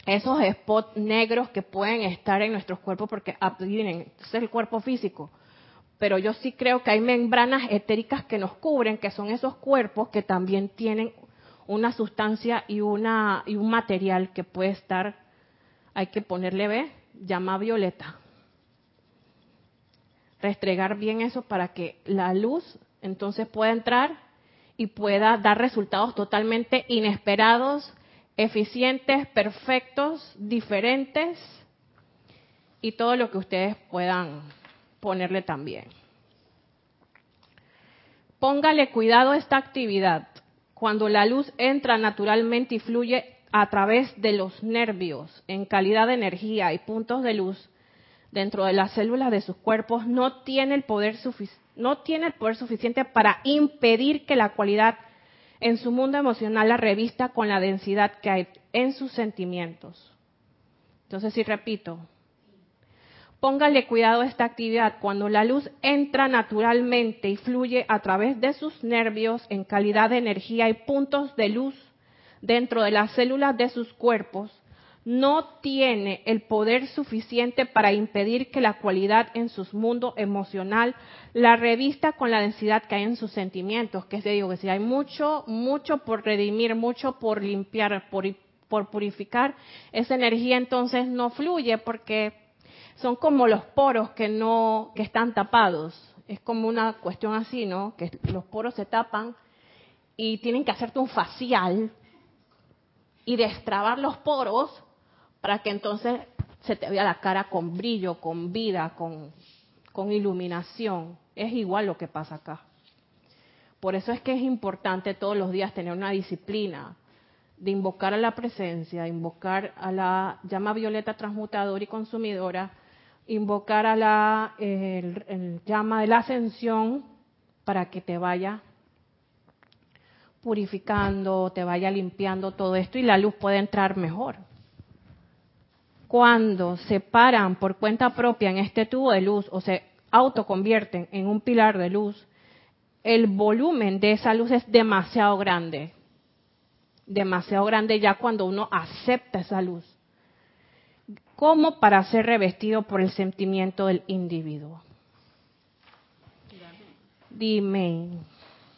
Esos spots negros que pueden estar en nuestros cuerpos porque vienen, es el cuerpo físico. Pero yo sí creo que hay membranas etéricas que nos cubren, que son esos cuerpos que también tienen una sustancia y, una, y un material que puede estar, hay que ponerle, ve, llama violeta restregar bien eso para que la luz entonces pueda entrar y pueda dar resultados totalmente inesperados, eficientes, perfectos, diferentes y todo lo que ustedes puedan ponerle también. Póngale cuidado a esta actividad. Cuando la luz entra naturalmente y fluye a través de los nervios en calidad de energía y puntos de luz, dentro de las células de sus cuerpos no tiene el poder no tiene el poder suficiente para impedir que la cualidad en su mundo emocional la revista con la densidad que hay en sus sentimientos. Entonces, si repito, póngale cuidado a esta actividad. Cuando la luz entra naturalmente y fluye a través de sus nervios en calidad de energía y puntos de luz dentro de las células de sus cuerpos, no tiene el poder suficiente para impedir que la cualidad en su mundo emocional la revista con la densidad que hay en sus sentimientos. Que se digo que si hay mucho, mucho por redimir, mucho por limpiar, por, por purificar, esa energía entonces no fluye porque son como los poros que no, que están tapados. Es como una cuestión así, ¿no? Que los poros se tapan y tienen que hacerte un facial y destrabar los poros para que entonces se te vea la cara con brillo, con vida, con, iluminación. Es igual lo que pasa acá. Por eso es que es importante todos los días tener una disciplina de invocar a la presencia, invocar a la llama violeta transmutadora y consumidora, invocar a la llama de la ascensión para que te vaya purificando, te vaya limpiando todo esto y la luz puede entrar mejor cuando se paran por cuenta propia en este tubo de luz o se autoconvierten en un pilar de luz, el volumen de esa luz es demasiado grande. Demasiado grande ya cuando uno acepta esa luz. Como para ser revestido por el sentimiento del individuo. Dime.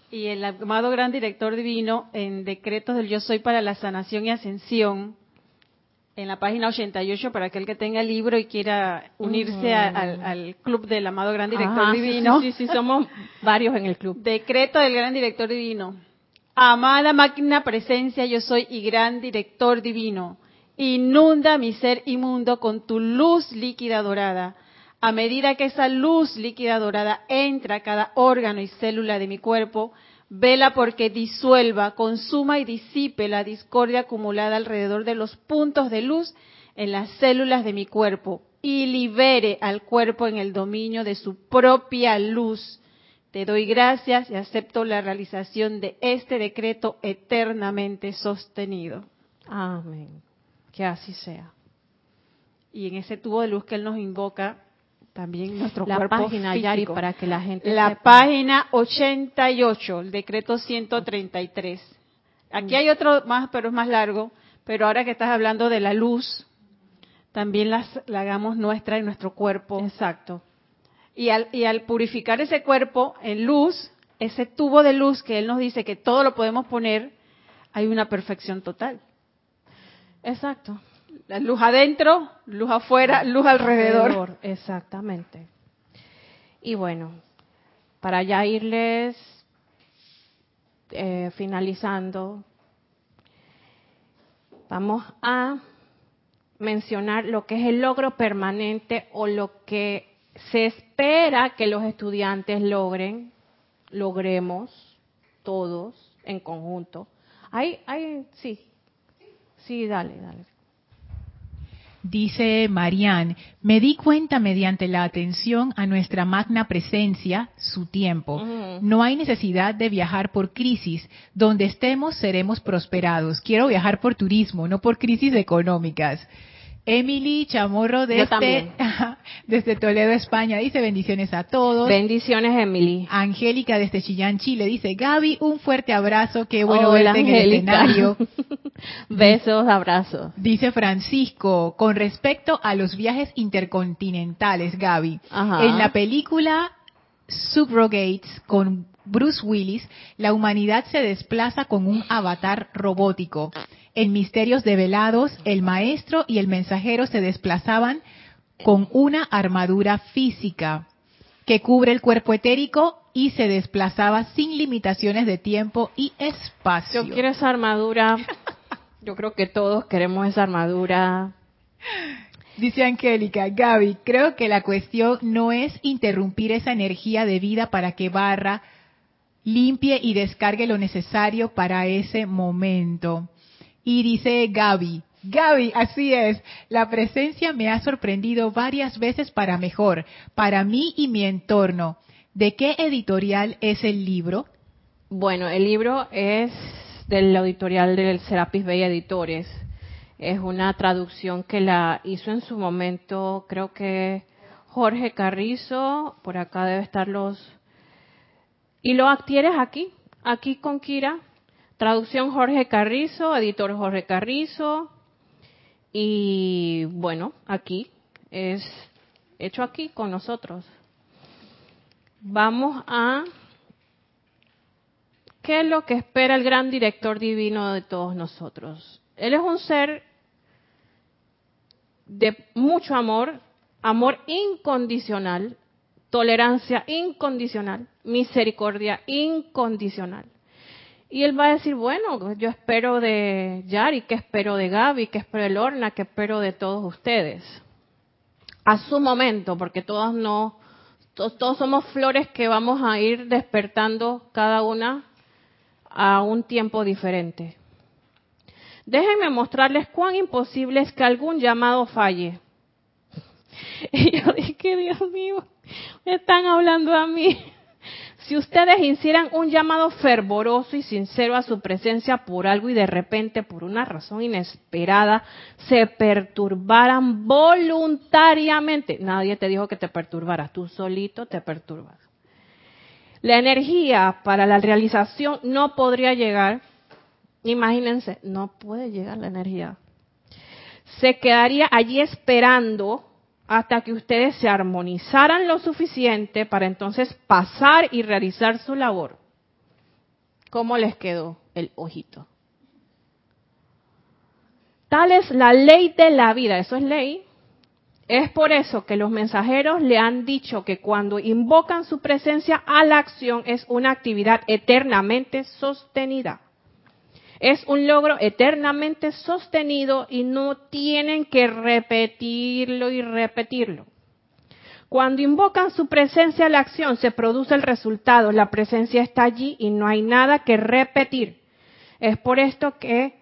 Y el amado gran director divino en decretos del yo soy para la sanación y ascensión en la página 88 para aquel que tenga el libro y quiera unirse al, club del amado gran director divino. Sí, sí, sí, somos varios en el club. Decreto del gran director divino. Amada máquina presencia, yo soy y gran director divino. Inunda mi ser inmundo con tu luz líquida dorada. A medida que esa luz líquida dorada entra a cada órgano y célula de mi cuerpo, vela porque disuelva, consuma y disipe la discordia acumulada alrededor de los puntos de luz en las células de mi cuerpo y libere al cuerpo en el dominio de su propia luz. Te doy gracias y acepto la realización de este decreto eternamente sostenido. Amén. Que así sea. Y en ese tubo de luz que Él nos invoca, también nuestro la cuerpo página, físico. Yari, para que la gente La sepa. página 88, el decreto 133. Aquí hay otro más, pero es más largo. Pero ahora que estás hablando de la luz, también las, la hagamos nuestra en nuestro cuerpo. Exacto. Y al, y al purificar ese cuerpo en luz, ese tubo de luz que Él nos dice que todo lo podemos poner, hay una perfección total. Exacto. La luz adentro, luz afuera, luz alrededor. Exactamente. Y bueno, para ya irles eh, finalizando, vamos a mencionar lo que es el logro permanente o lo que se espera que los estudiantes logren, logremos todos en conjunto. Hay, hay, sí, sí, dale, dale. Dice Marianne, me di cuenta mediante la atención a nuestra magna presencia, su tiempo. No hay necesidad de viajar por crisis. Donde estemos seremos prosperados. Quiero viajar por turismo, no por crisis económicas. Emily Chamorro desde, Toledo, España, dice bendiciones a todos. Bendiciones, Emily. Angélica desde Chillán, Chile, dice Gaby, un fuerte abrazo, qué bueno Hola, verte en el escenario. Besos, abrazos. Dice Francisco, con respecto a los viajes intercontinentales, Gaby, Ajá. en la película Subrogates con Bruce Willis, la humanidad se desplaza con un avatar robótico. En Misterios Develados, el maestro y el mensajero se desplazaban con una armadura física que cubre el cuerpo etérico y se desplazaba sin limitaciones de tiempo y espacio. Yo quiero esa armadura. Yo creo que todos queremos esa armadura. Dice Angélica, Gaby, creo que la cuestión no es interrumpir esa energía de vida para que barra, limpie y descargue lo necesario para ese momento. Y dice Gaby, Gaby, así es, la presencia me ha sorprendido varias veces para mejor, para mí y mi entorno. ¿De qué editorial es el libro? Bueno, el libro es del editorial del Serapis Bay Editores. Es una traducción que la hizo en su momento, creo que Jorge Carrizo. Por acá debe estar los. Y lo adquieres aquí, aquí con Kira. Traducción Jorge Carrizo, editor Jorge Carrizo. Y bueno, aquí es hecho aquí con nosotros. Vamos a ¿Qué es lo que espera el gran director divino de todos nosotros? Él es un ser de mucho amor, amor incondicional, tolerancia incondicional, misericordia incondicional. Y él va a decir, bueno, yo espero de Yari, que espero de Gaby, que espero de Lorna, que espero de todos ustedes. A su momento, porque todos no, todos, todos somos flores que vamos a ir despertando cada una a un tiempo diferente. Déjenme mostrarles cuán imposible es que algún llamado falle. Y yo dije, Dios mío, me están hablando a mí. Si ustedes hicieran un llamado fervoroso y sincero a su presencia por algo y de repente, por una razón inesperada, se perturbaran voluntariamente, nadie te dijo que te perturbaras, tú solito te perturbas. La energía para la realización no podría llegar, imagínense, no puede llegar la energía. Se quedaría allí esperando hasta que ustedes se armonizaran lo suficiente para entonces pasar y realizar su labor. ¿Cómo les quedó el ojito? Tal es la ley de la vida, eso es ley. Es por eso que los mensajeros le han dicho que cuando invocan su presencia a la acción es una actividad eternamente sostenida. Es un logro eternamente sostenido y no tienen que repetirlo y repetirlo. Cuando invocan su presencia a la acción, se produce el resultado. La presencia está allí y no hay nada que repetir. Es por esto que,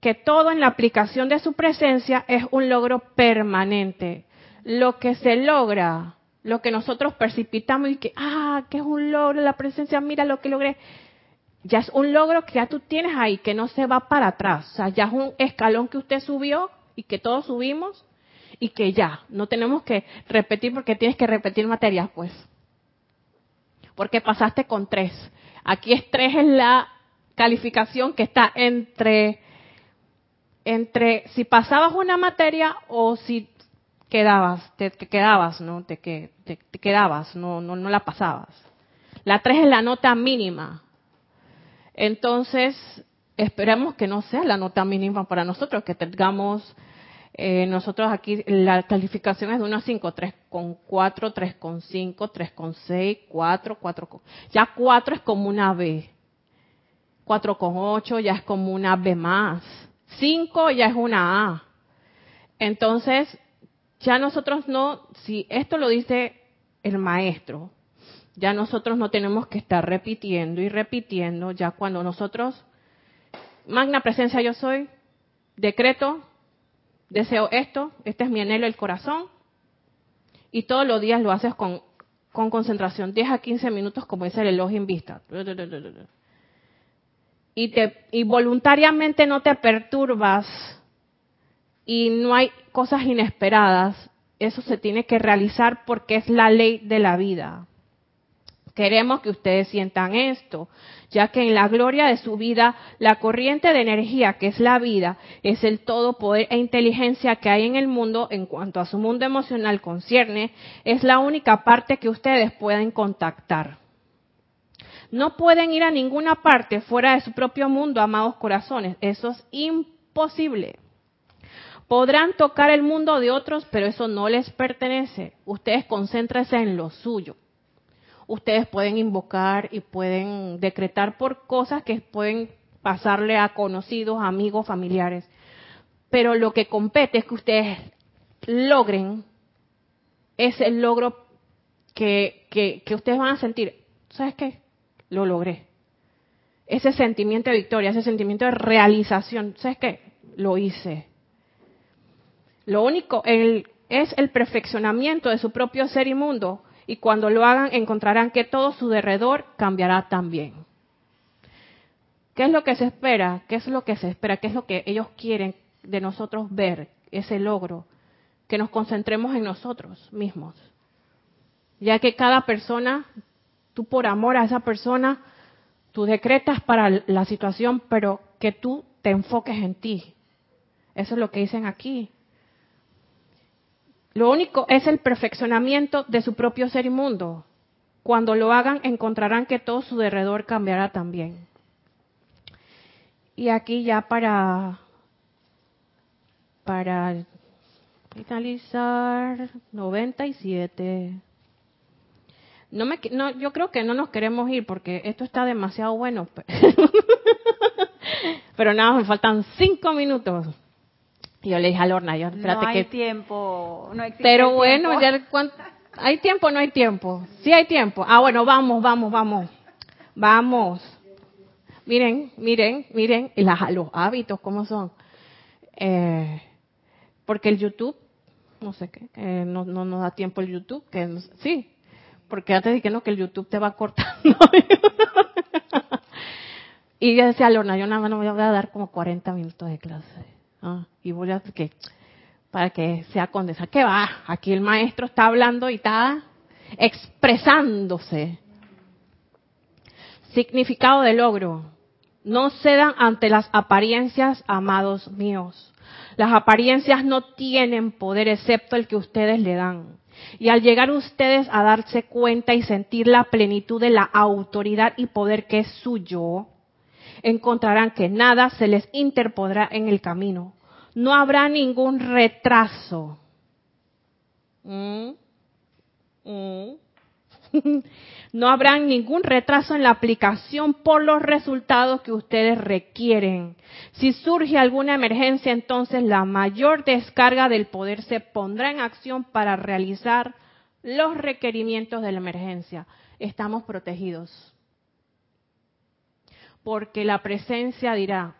que todo en la aplicación de su presencia es un logro permanente. Lo que se logra, lo que nosotros precipitamos y que, ah, que es un logro la presencia, mira lo que logré, ya es un logro que ya tú tienes ahí, que no se va para atrás. O sea, ya es un escalón que usted subió y que todos subimos y que ya, no tenemos que repetir porque tienes que repetir materias, pues. Porque pasaste con tres. Aquí es tres en la calificación que está entre, entre si pasabas una materia o si quedabas, te, quedabas, ¿no? Te, te, te quedabas, no, no, no la pasabas. La tres es la nota mínima. Entonces, esperemos que no sea la nota mínima para nosotros, que tengamos eh, nosotros aquí la calificación es de 1 a 5, 3,4, 3,5, 3,6, 4, 4. Ya 4 es como una B. 4,8 ya es como una B más. 5 ya es una A. Entonces, ya nosotros no, si esto lo dice el maestro, ya nosotros no tenemos que estar repitiendo y repitiendo, ya cuando nosotros, magna presencia yo soy, decreto, deseo esto, este es mi anhelo del corazón, y todos los días lo haces con, con concentración, 10 a 15 minutos como dice el elogio en vista. Y, te, y voluntariamente no te perturbas y no hay cosas inesperadas, eso se tiene que realizar porque es la ley de la vida. Queremos que ustedes sientan esto, ya que en la gloria de su vida, la corriente de energía que es la vida, es el todo poder e inteligencia que hay en el mundo en cuanto a su mundo emocional concierne, es la única parte que ustedes pueden contactar. No pueden ir a ninguna parte fuera de su propio mundo, amados corazones. Eso es imposible. Podrán tocar el mundo de otros, pero eso no les pertenece. Ustedes concéntrense en lo suyo ustedes pueden invocar y pueden decretar por cosas que pueden pasarle a conocidos, amigos, familiares. Pero lo que compete es que ustedes logren ese logro que, que, ustedes van a sentir. ¿Sabes qué? Lo logré. Ese sentimiento de victoria, ese sentimiento de realización. ¿Sabes qué? Lo hice. Lo único el, es el perfeccionamiento de su propio ser y mundo y cuando lo hagan encontrarán que todo su derredor cambiará también. ¿Qué es lo que se espera? ¿Qué es lo que se espera? ¿Qué es lo que ellos quieren de nosotros ver? Ese logro. Que nos concentremos en nosotros mismos. Ya que cada persona, tú por amor a esa persona, tú decretas para la situación, pero que tú te enfoques en ti. Eso es lo que dicen aquí. Lo único es el perfeccionamiento de su propio ser inmundo. Cuando lo hagan, encontrarán que todo su derredor cambiará también. Y aquí ya para, para finalizar, 97. No me, no, yo creo que no nos queremos ir porque esto está demasiado bueno. Pero nada, me faltan cinco minutos. Y yo le dije a Lorna, yo, espérate no hay que... tiempo, no existe Pero bueno, tiempo. ya ¿cuánto? ¿hay tiempo o no hay tiempo? Sí hay tiempo. Ah, bueno, vamos, vamos, vamos. Vamos. Miren, miren, miren y las, los hábitos, ¿cómo son? Eh, porque el YouTube, no sé qué, eh, no, no nos da tiempo el YouTube, que no- sí, porque antes dije no, que el YouTube te va cortando. y yo decía, Lorna, yo nada más no me voy a dar como 40 minutos de clase. Y voy a que para que sea condensada. ¿Qué va? Aquí el maestro está hablando y está expresándose. Significado de logro. No cedan ante las apariencias, amados míos. Las apariencias no tienen poder excepto el que ustedes le dan. Y al llegar ustedes a darse cuenta y sentir la plenitud de la autoridad y poder que es suyo, encontrarán que nada se les interpondrá en el camino. No habrá ningún retraso. Mm, mm. no habrá ningún retraso en la aplicación por los resultados que ustedes requieren. Si surge alguna emergencia, entonces la mayor descarga del poder se pondrá en acción para realizar los requerimientos de la emergencia. Estamos protegidos. Porque la presencia dirá,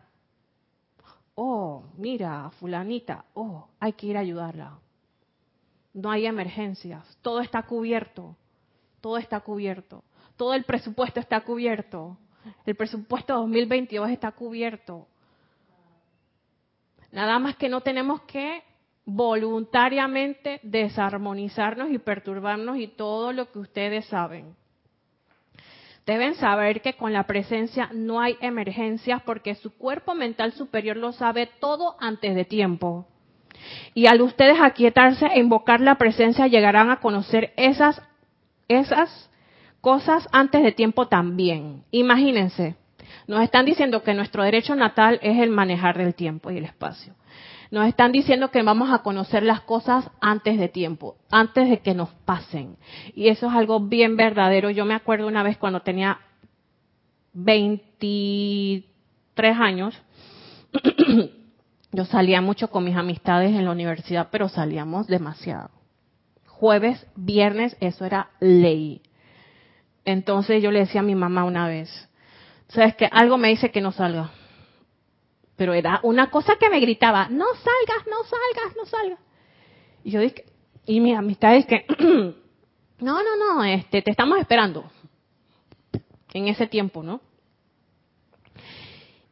oh, mira, fulanita, oh, hay que ir a ayudarla. No hay emergencias, todo está cubierto, todo está cubierto, todo el presupuesto está cubierto, el presupuesto 2022 está cubierto. Nada más que no tenemos que voluntariamente desarmonizarnos y perturbarnos y todo lo que ustedes saben. Deben saber que con la presencia no hay emergencias porque su cuerpo mental superior lo sabe todo antes de tiempo. Y al ustedes aquietarse e invocar la presencia llegarán a conocer esas, esas cosas antes de tiempo también. Imagínense, nos están diciendo que nuestro derecho natal es el manejar del tiempo y el espacio. Nos están diciendo que vamos a conocer las cosas antes de tiempo, antes de que nos pasen. Y eso es algo bien verdadero. Yo me acuerdo una vez cuando tenía 23 años, yo salía mucho con mis amistades en la universidad, pero salíamos demasiado. Jueves, viernes, eso era ley. Entonces yo le decía a mi mamá una vez, ¿sabes qué? Algo me dice que no salga pero era una cosa que me gritaba, no salgas, no salgas, no salgas. Y yo dije, y mi amistad es que, no, no, no, este, te estamos esperando. En ese tiempo, ¿no?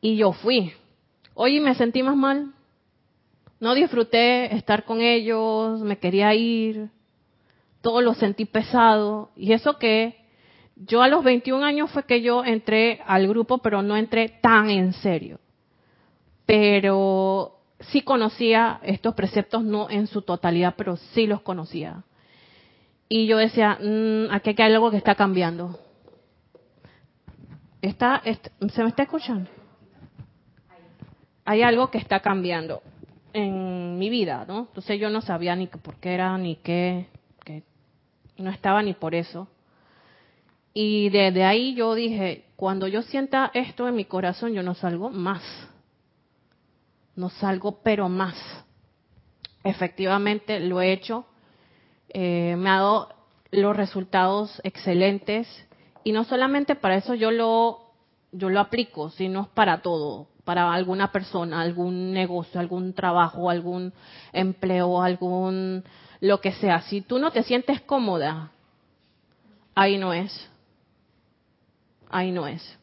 Y yo fui. Oye, me sentí más mal. No disfruté estar con ellos, me quería ir. Todo lo sentí pesado. Y eso que yo a los 21 años fue que yo entré al grupo, pero no entré tan en serio pero sí conocía estos preceptos, no en su totalidad, pero sí los conocía. Y yo decía, mmm, aquí hay algo que está cambiando. Está, ¿Se me está escuchando? Hay algo que está cambiando en mi vida, ¿no? Entonces yo no sabía ni por qué era, ni qué, no estaba ni por eso. Y desde ahí yo dije, cuando yo sienta esto en mi corazón, yo no salgo más no salgo, pero más. Efectivamente lo he hecho, eh, me ha dado los resultados excelentes y no solamente para eso yo lo yo lo aplico, sino para todo, para alguna persona, algún negocio, algún trabajo, algún empleo, algún lo que sea. Si tú no te sientes cómoda, ahí no es. Ahí no es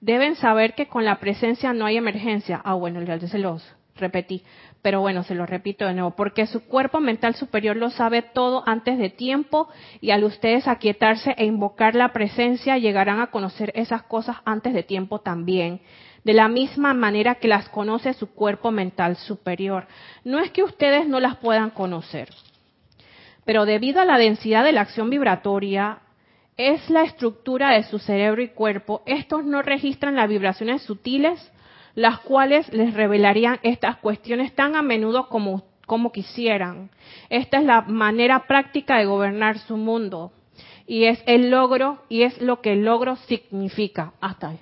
deben saber que con la presencia no hay emergencia. Ah, bueno, ya se los repetí, pero bueno, se lo repito de nuevo, porque su cuerpo mental superior lo sabe todo antes de tiempo y al ustedes aquietarse e invocar la presencia llegarán a conocer esas cosas antes de tiempo también, de la misma manera que las conoce su cuerpo mental superior. No es que ustedes no las puedan conocer, pero debido a la densidad de la acción vibratoria, es la estructura de su cerebro y cuerpo. Estos no registran las vibraciones sutiles, las cuales les revelarían estas cuestiones tan a menudo como, como quisieran. Esta es la manera práctica de gobernar su mundo. Y es el logro, y es lo que el logro significa. Hasta ahí.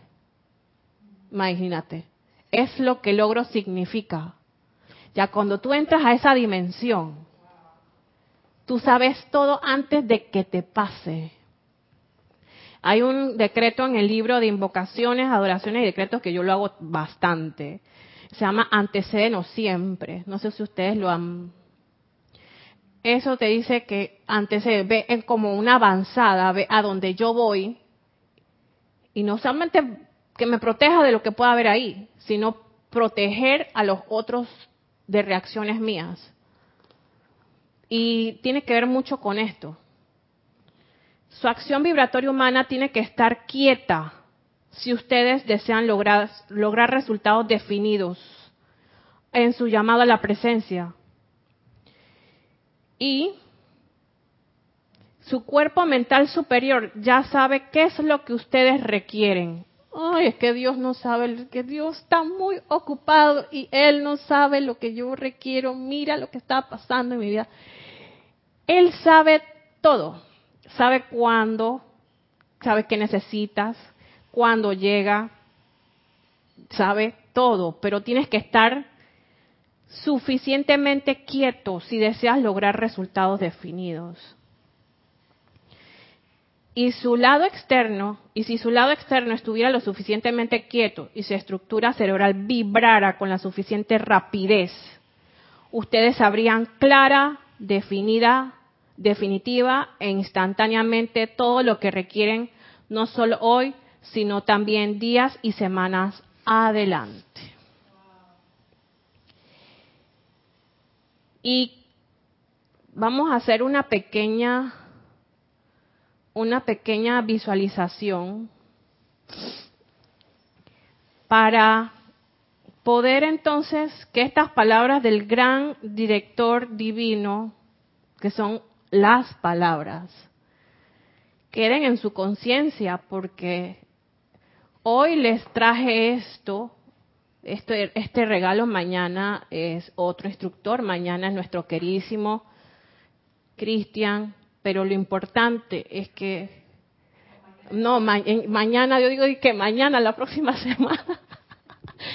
Imagínate. Es lo que el logro significa. Ya cuando tú entras a esa dimensión, tú sabes todo antes de que te pase. Hay un decreto en el libro de invocaciones, adoraciones y decretos que yo lo hago bastante. Se llama antecédenos siempre. No sé si ustedes lo han. Eso te dice que antecede, ve como una avanzada, ve a donde yo voy. Y no solamente que me proteja de lo que pueda haber ahí, sino proteger a los otros de reacciones mías. Y tiene que ver mucho con esto su acción vibratoria humana tiene que estar quieta si ustedes desean lograr, lograr resultados definidos en su llamado a la presencia. Y su cuerpo mental superior ya sabe qué es lo que ustedes requieren. Ay, es que Dios no sabe, que Dios está muy ocupado y Él no sabe lo que yo requiero. Mira lo que está pasando en mi vida. Él sabe todo sabe cuándo, sabe qué necesitas, cuándo llega, sabe todo, pero tienes que estar suficientemente quieto si deseas lograr resultados definidos. Y su lado externo, y si su lado externo estuviera lo suficientemente quieto y su estructura cerebral vibrara con la suficiente rapidez, ustedes sabrían clara, definida, definitiva e instantáneamente todo lo que requieren, no solo hoy, sino también días y semanas adelante. Y vamos a hacer una pequeña una pequeña visualización para poder entonces que estas palabras del gran director divino, que son las palabras, queden en su conciencia, porque hoy les traje esto, este, este regalo mañana es otro instructor, mañana es nuestro queridísimo Cristian pero lo importante es que no mañana yo digo que mañana la próxima semana.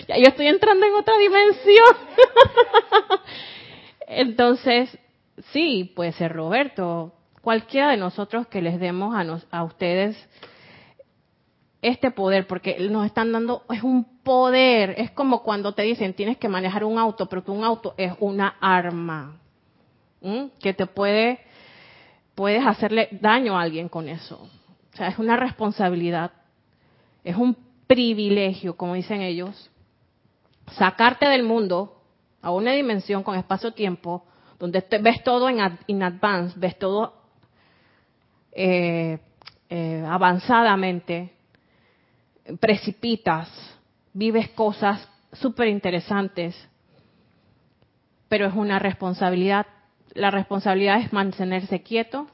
Ya yo estoy entrando en otra dimensión. Entonces sí puede ser Roberto cualquiera de nosotros que les demos a, a ustedes este poder, porque nos están dando, es un poder, es como cuando te dicen tienes que manejar un auto, pero un auto es una arma que te puede puedes hacerle daño a alguien con eso. O sea, es una responsabilidad, es un privilegio, como dicen ellos, sacarte del mundo a una dimensión con espacio-tiempo, donde ves todo en in advance, ves todo eh, eh, avanzadamente, precipitas, vives cosas súper interesantes, pero es una responsabilidad la responsabilidad es mantenerse quieto,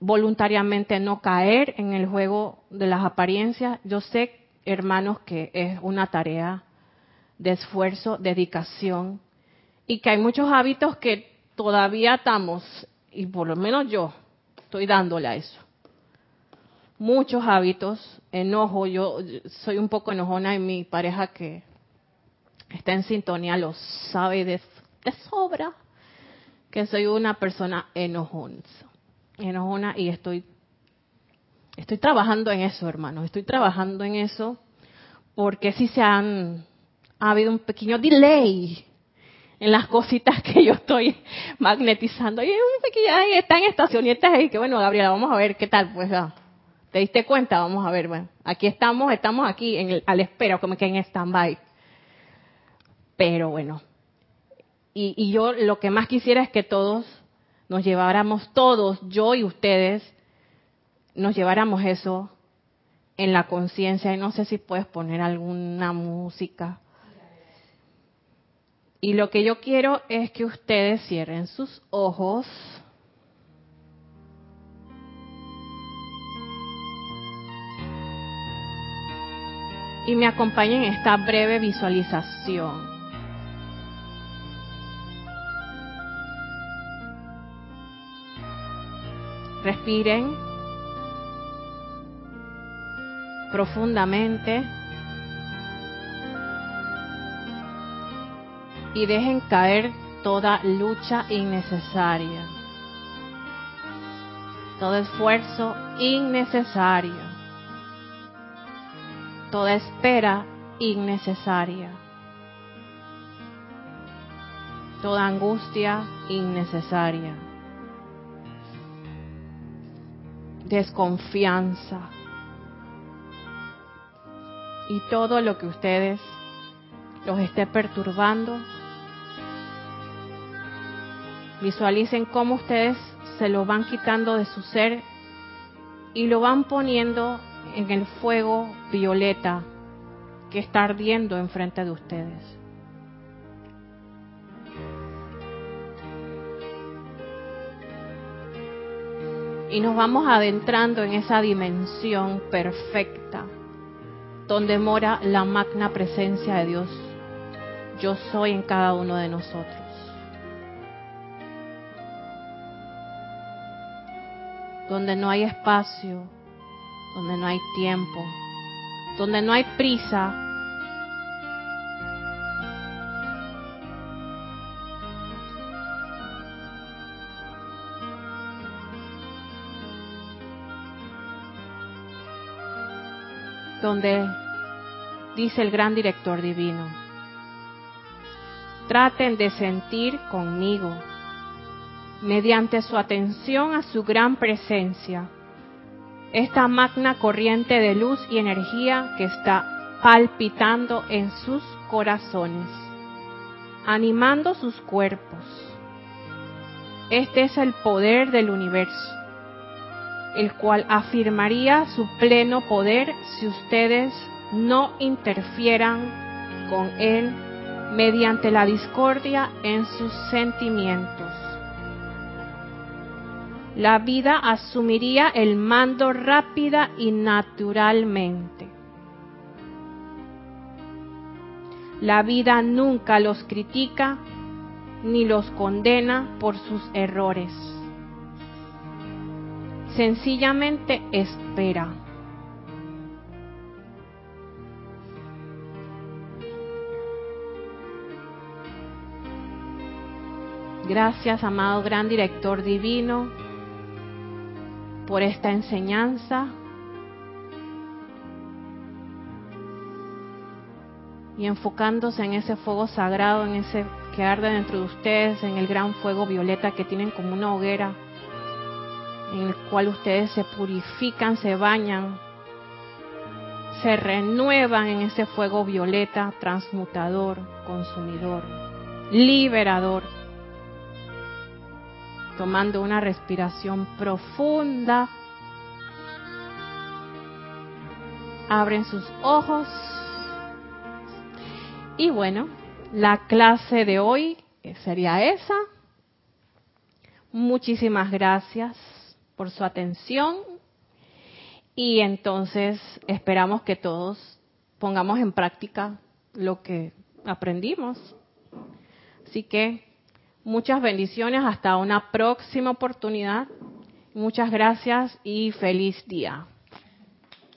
voluntariamente no caer en el juego de las apariencias. Yo sé, hermanos, que es una tarea de esfuerzo, dedicación, y que hay muchos hábitos que todavía estamos, y por lo menos yo estoy dándole a eso. Muchos hábitos, enojo, yo soy un poco enojona y mi pareja que está en sintonía lo sabe de, sobra que soy una persona enojona, enojona y estoy estoy trabajando en eso, hermanos, estoy trabajando en eso porque si se han ha habido un pequeño delay en las cositas que yo estoy magnetizando. Y ahí están estacionetas ahí que bueno, Gabriela, vamos a ver qué tal, pues ¿Te diste cuenta? Vamos a ver, bueno, aquí estamos, estamos aquí en el, a la espera, como que en stand-by. Pero bueno, y, yo lo que más quisiera es que todos nos lleváramos, todos, yo y ustedes, nos lleváramos eso en la conciencia. Y no sé si puedes poner alguna música. Y lo que yo quiero es que ustedes cierren sus ojos. Y me acompañen en esta breve visualización. Respiren profundamente y dejen caer toda lucha innecesaria, todo esfuerzo innecesario, toda espera innecesaria, toda angustia innecesaria. desconfianza y todo lo que ustedes los esté perturbando. Visualicen cómo ustedes se lo van quitando de su ser y lo van poniendo en el fuego violeta que está ardiendo enfrente de ustedes. y nos vamos adentrando en esa dimensión perfecta donde mora la magna presencia de Dios. Yo soy en cada uno de nosotros. Donde no hay espacio, donde no hay tiempo, donde no hay prisa, donde dice el gran director divino, traten de sentir conmigo, mediante su atención a su gran presencia, esta magna corriente de luz y energía que está palpitando en sus corazones, animando sus cuerpos. Este es el poder del universo el cual afirmaría su pleno poder si ustedes no interfieran con él mediante la discordia en sus sentimientos. La vida asumiría el mando rápida y naturalmente. La vida nunca los critica ni los condena por sus errores Sencillamente espera. Gracias, amado gran director divino, por esta enseñanza. Y enfocándose en ese fuego sagrado, en ese que arde dentro de ustedes, en el gran fuego violeta que tienen como una hoguera en el cual ustedes se purifican, se bañan, se renuevan en ese fuego violeta, transmutador, consumidor, liberador. Tomando una respiración profunda, abren sus ojos. Y bueno, la clase de hoy sería esa. Muchísimas gracias por su atención y entonces esperamos que todos pongamos en práctica lo que aprendimos. Así que muchas bendiciones, hasta una próxima oportunidad. Muchas gracias y feliz día.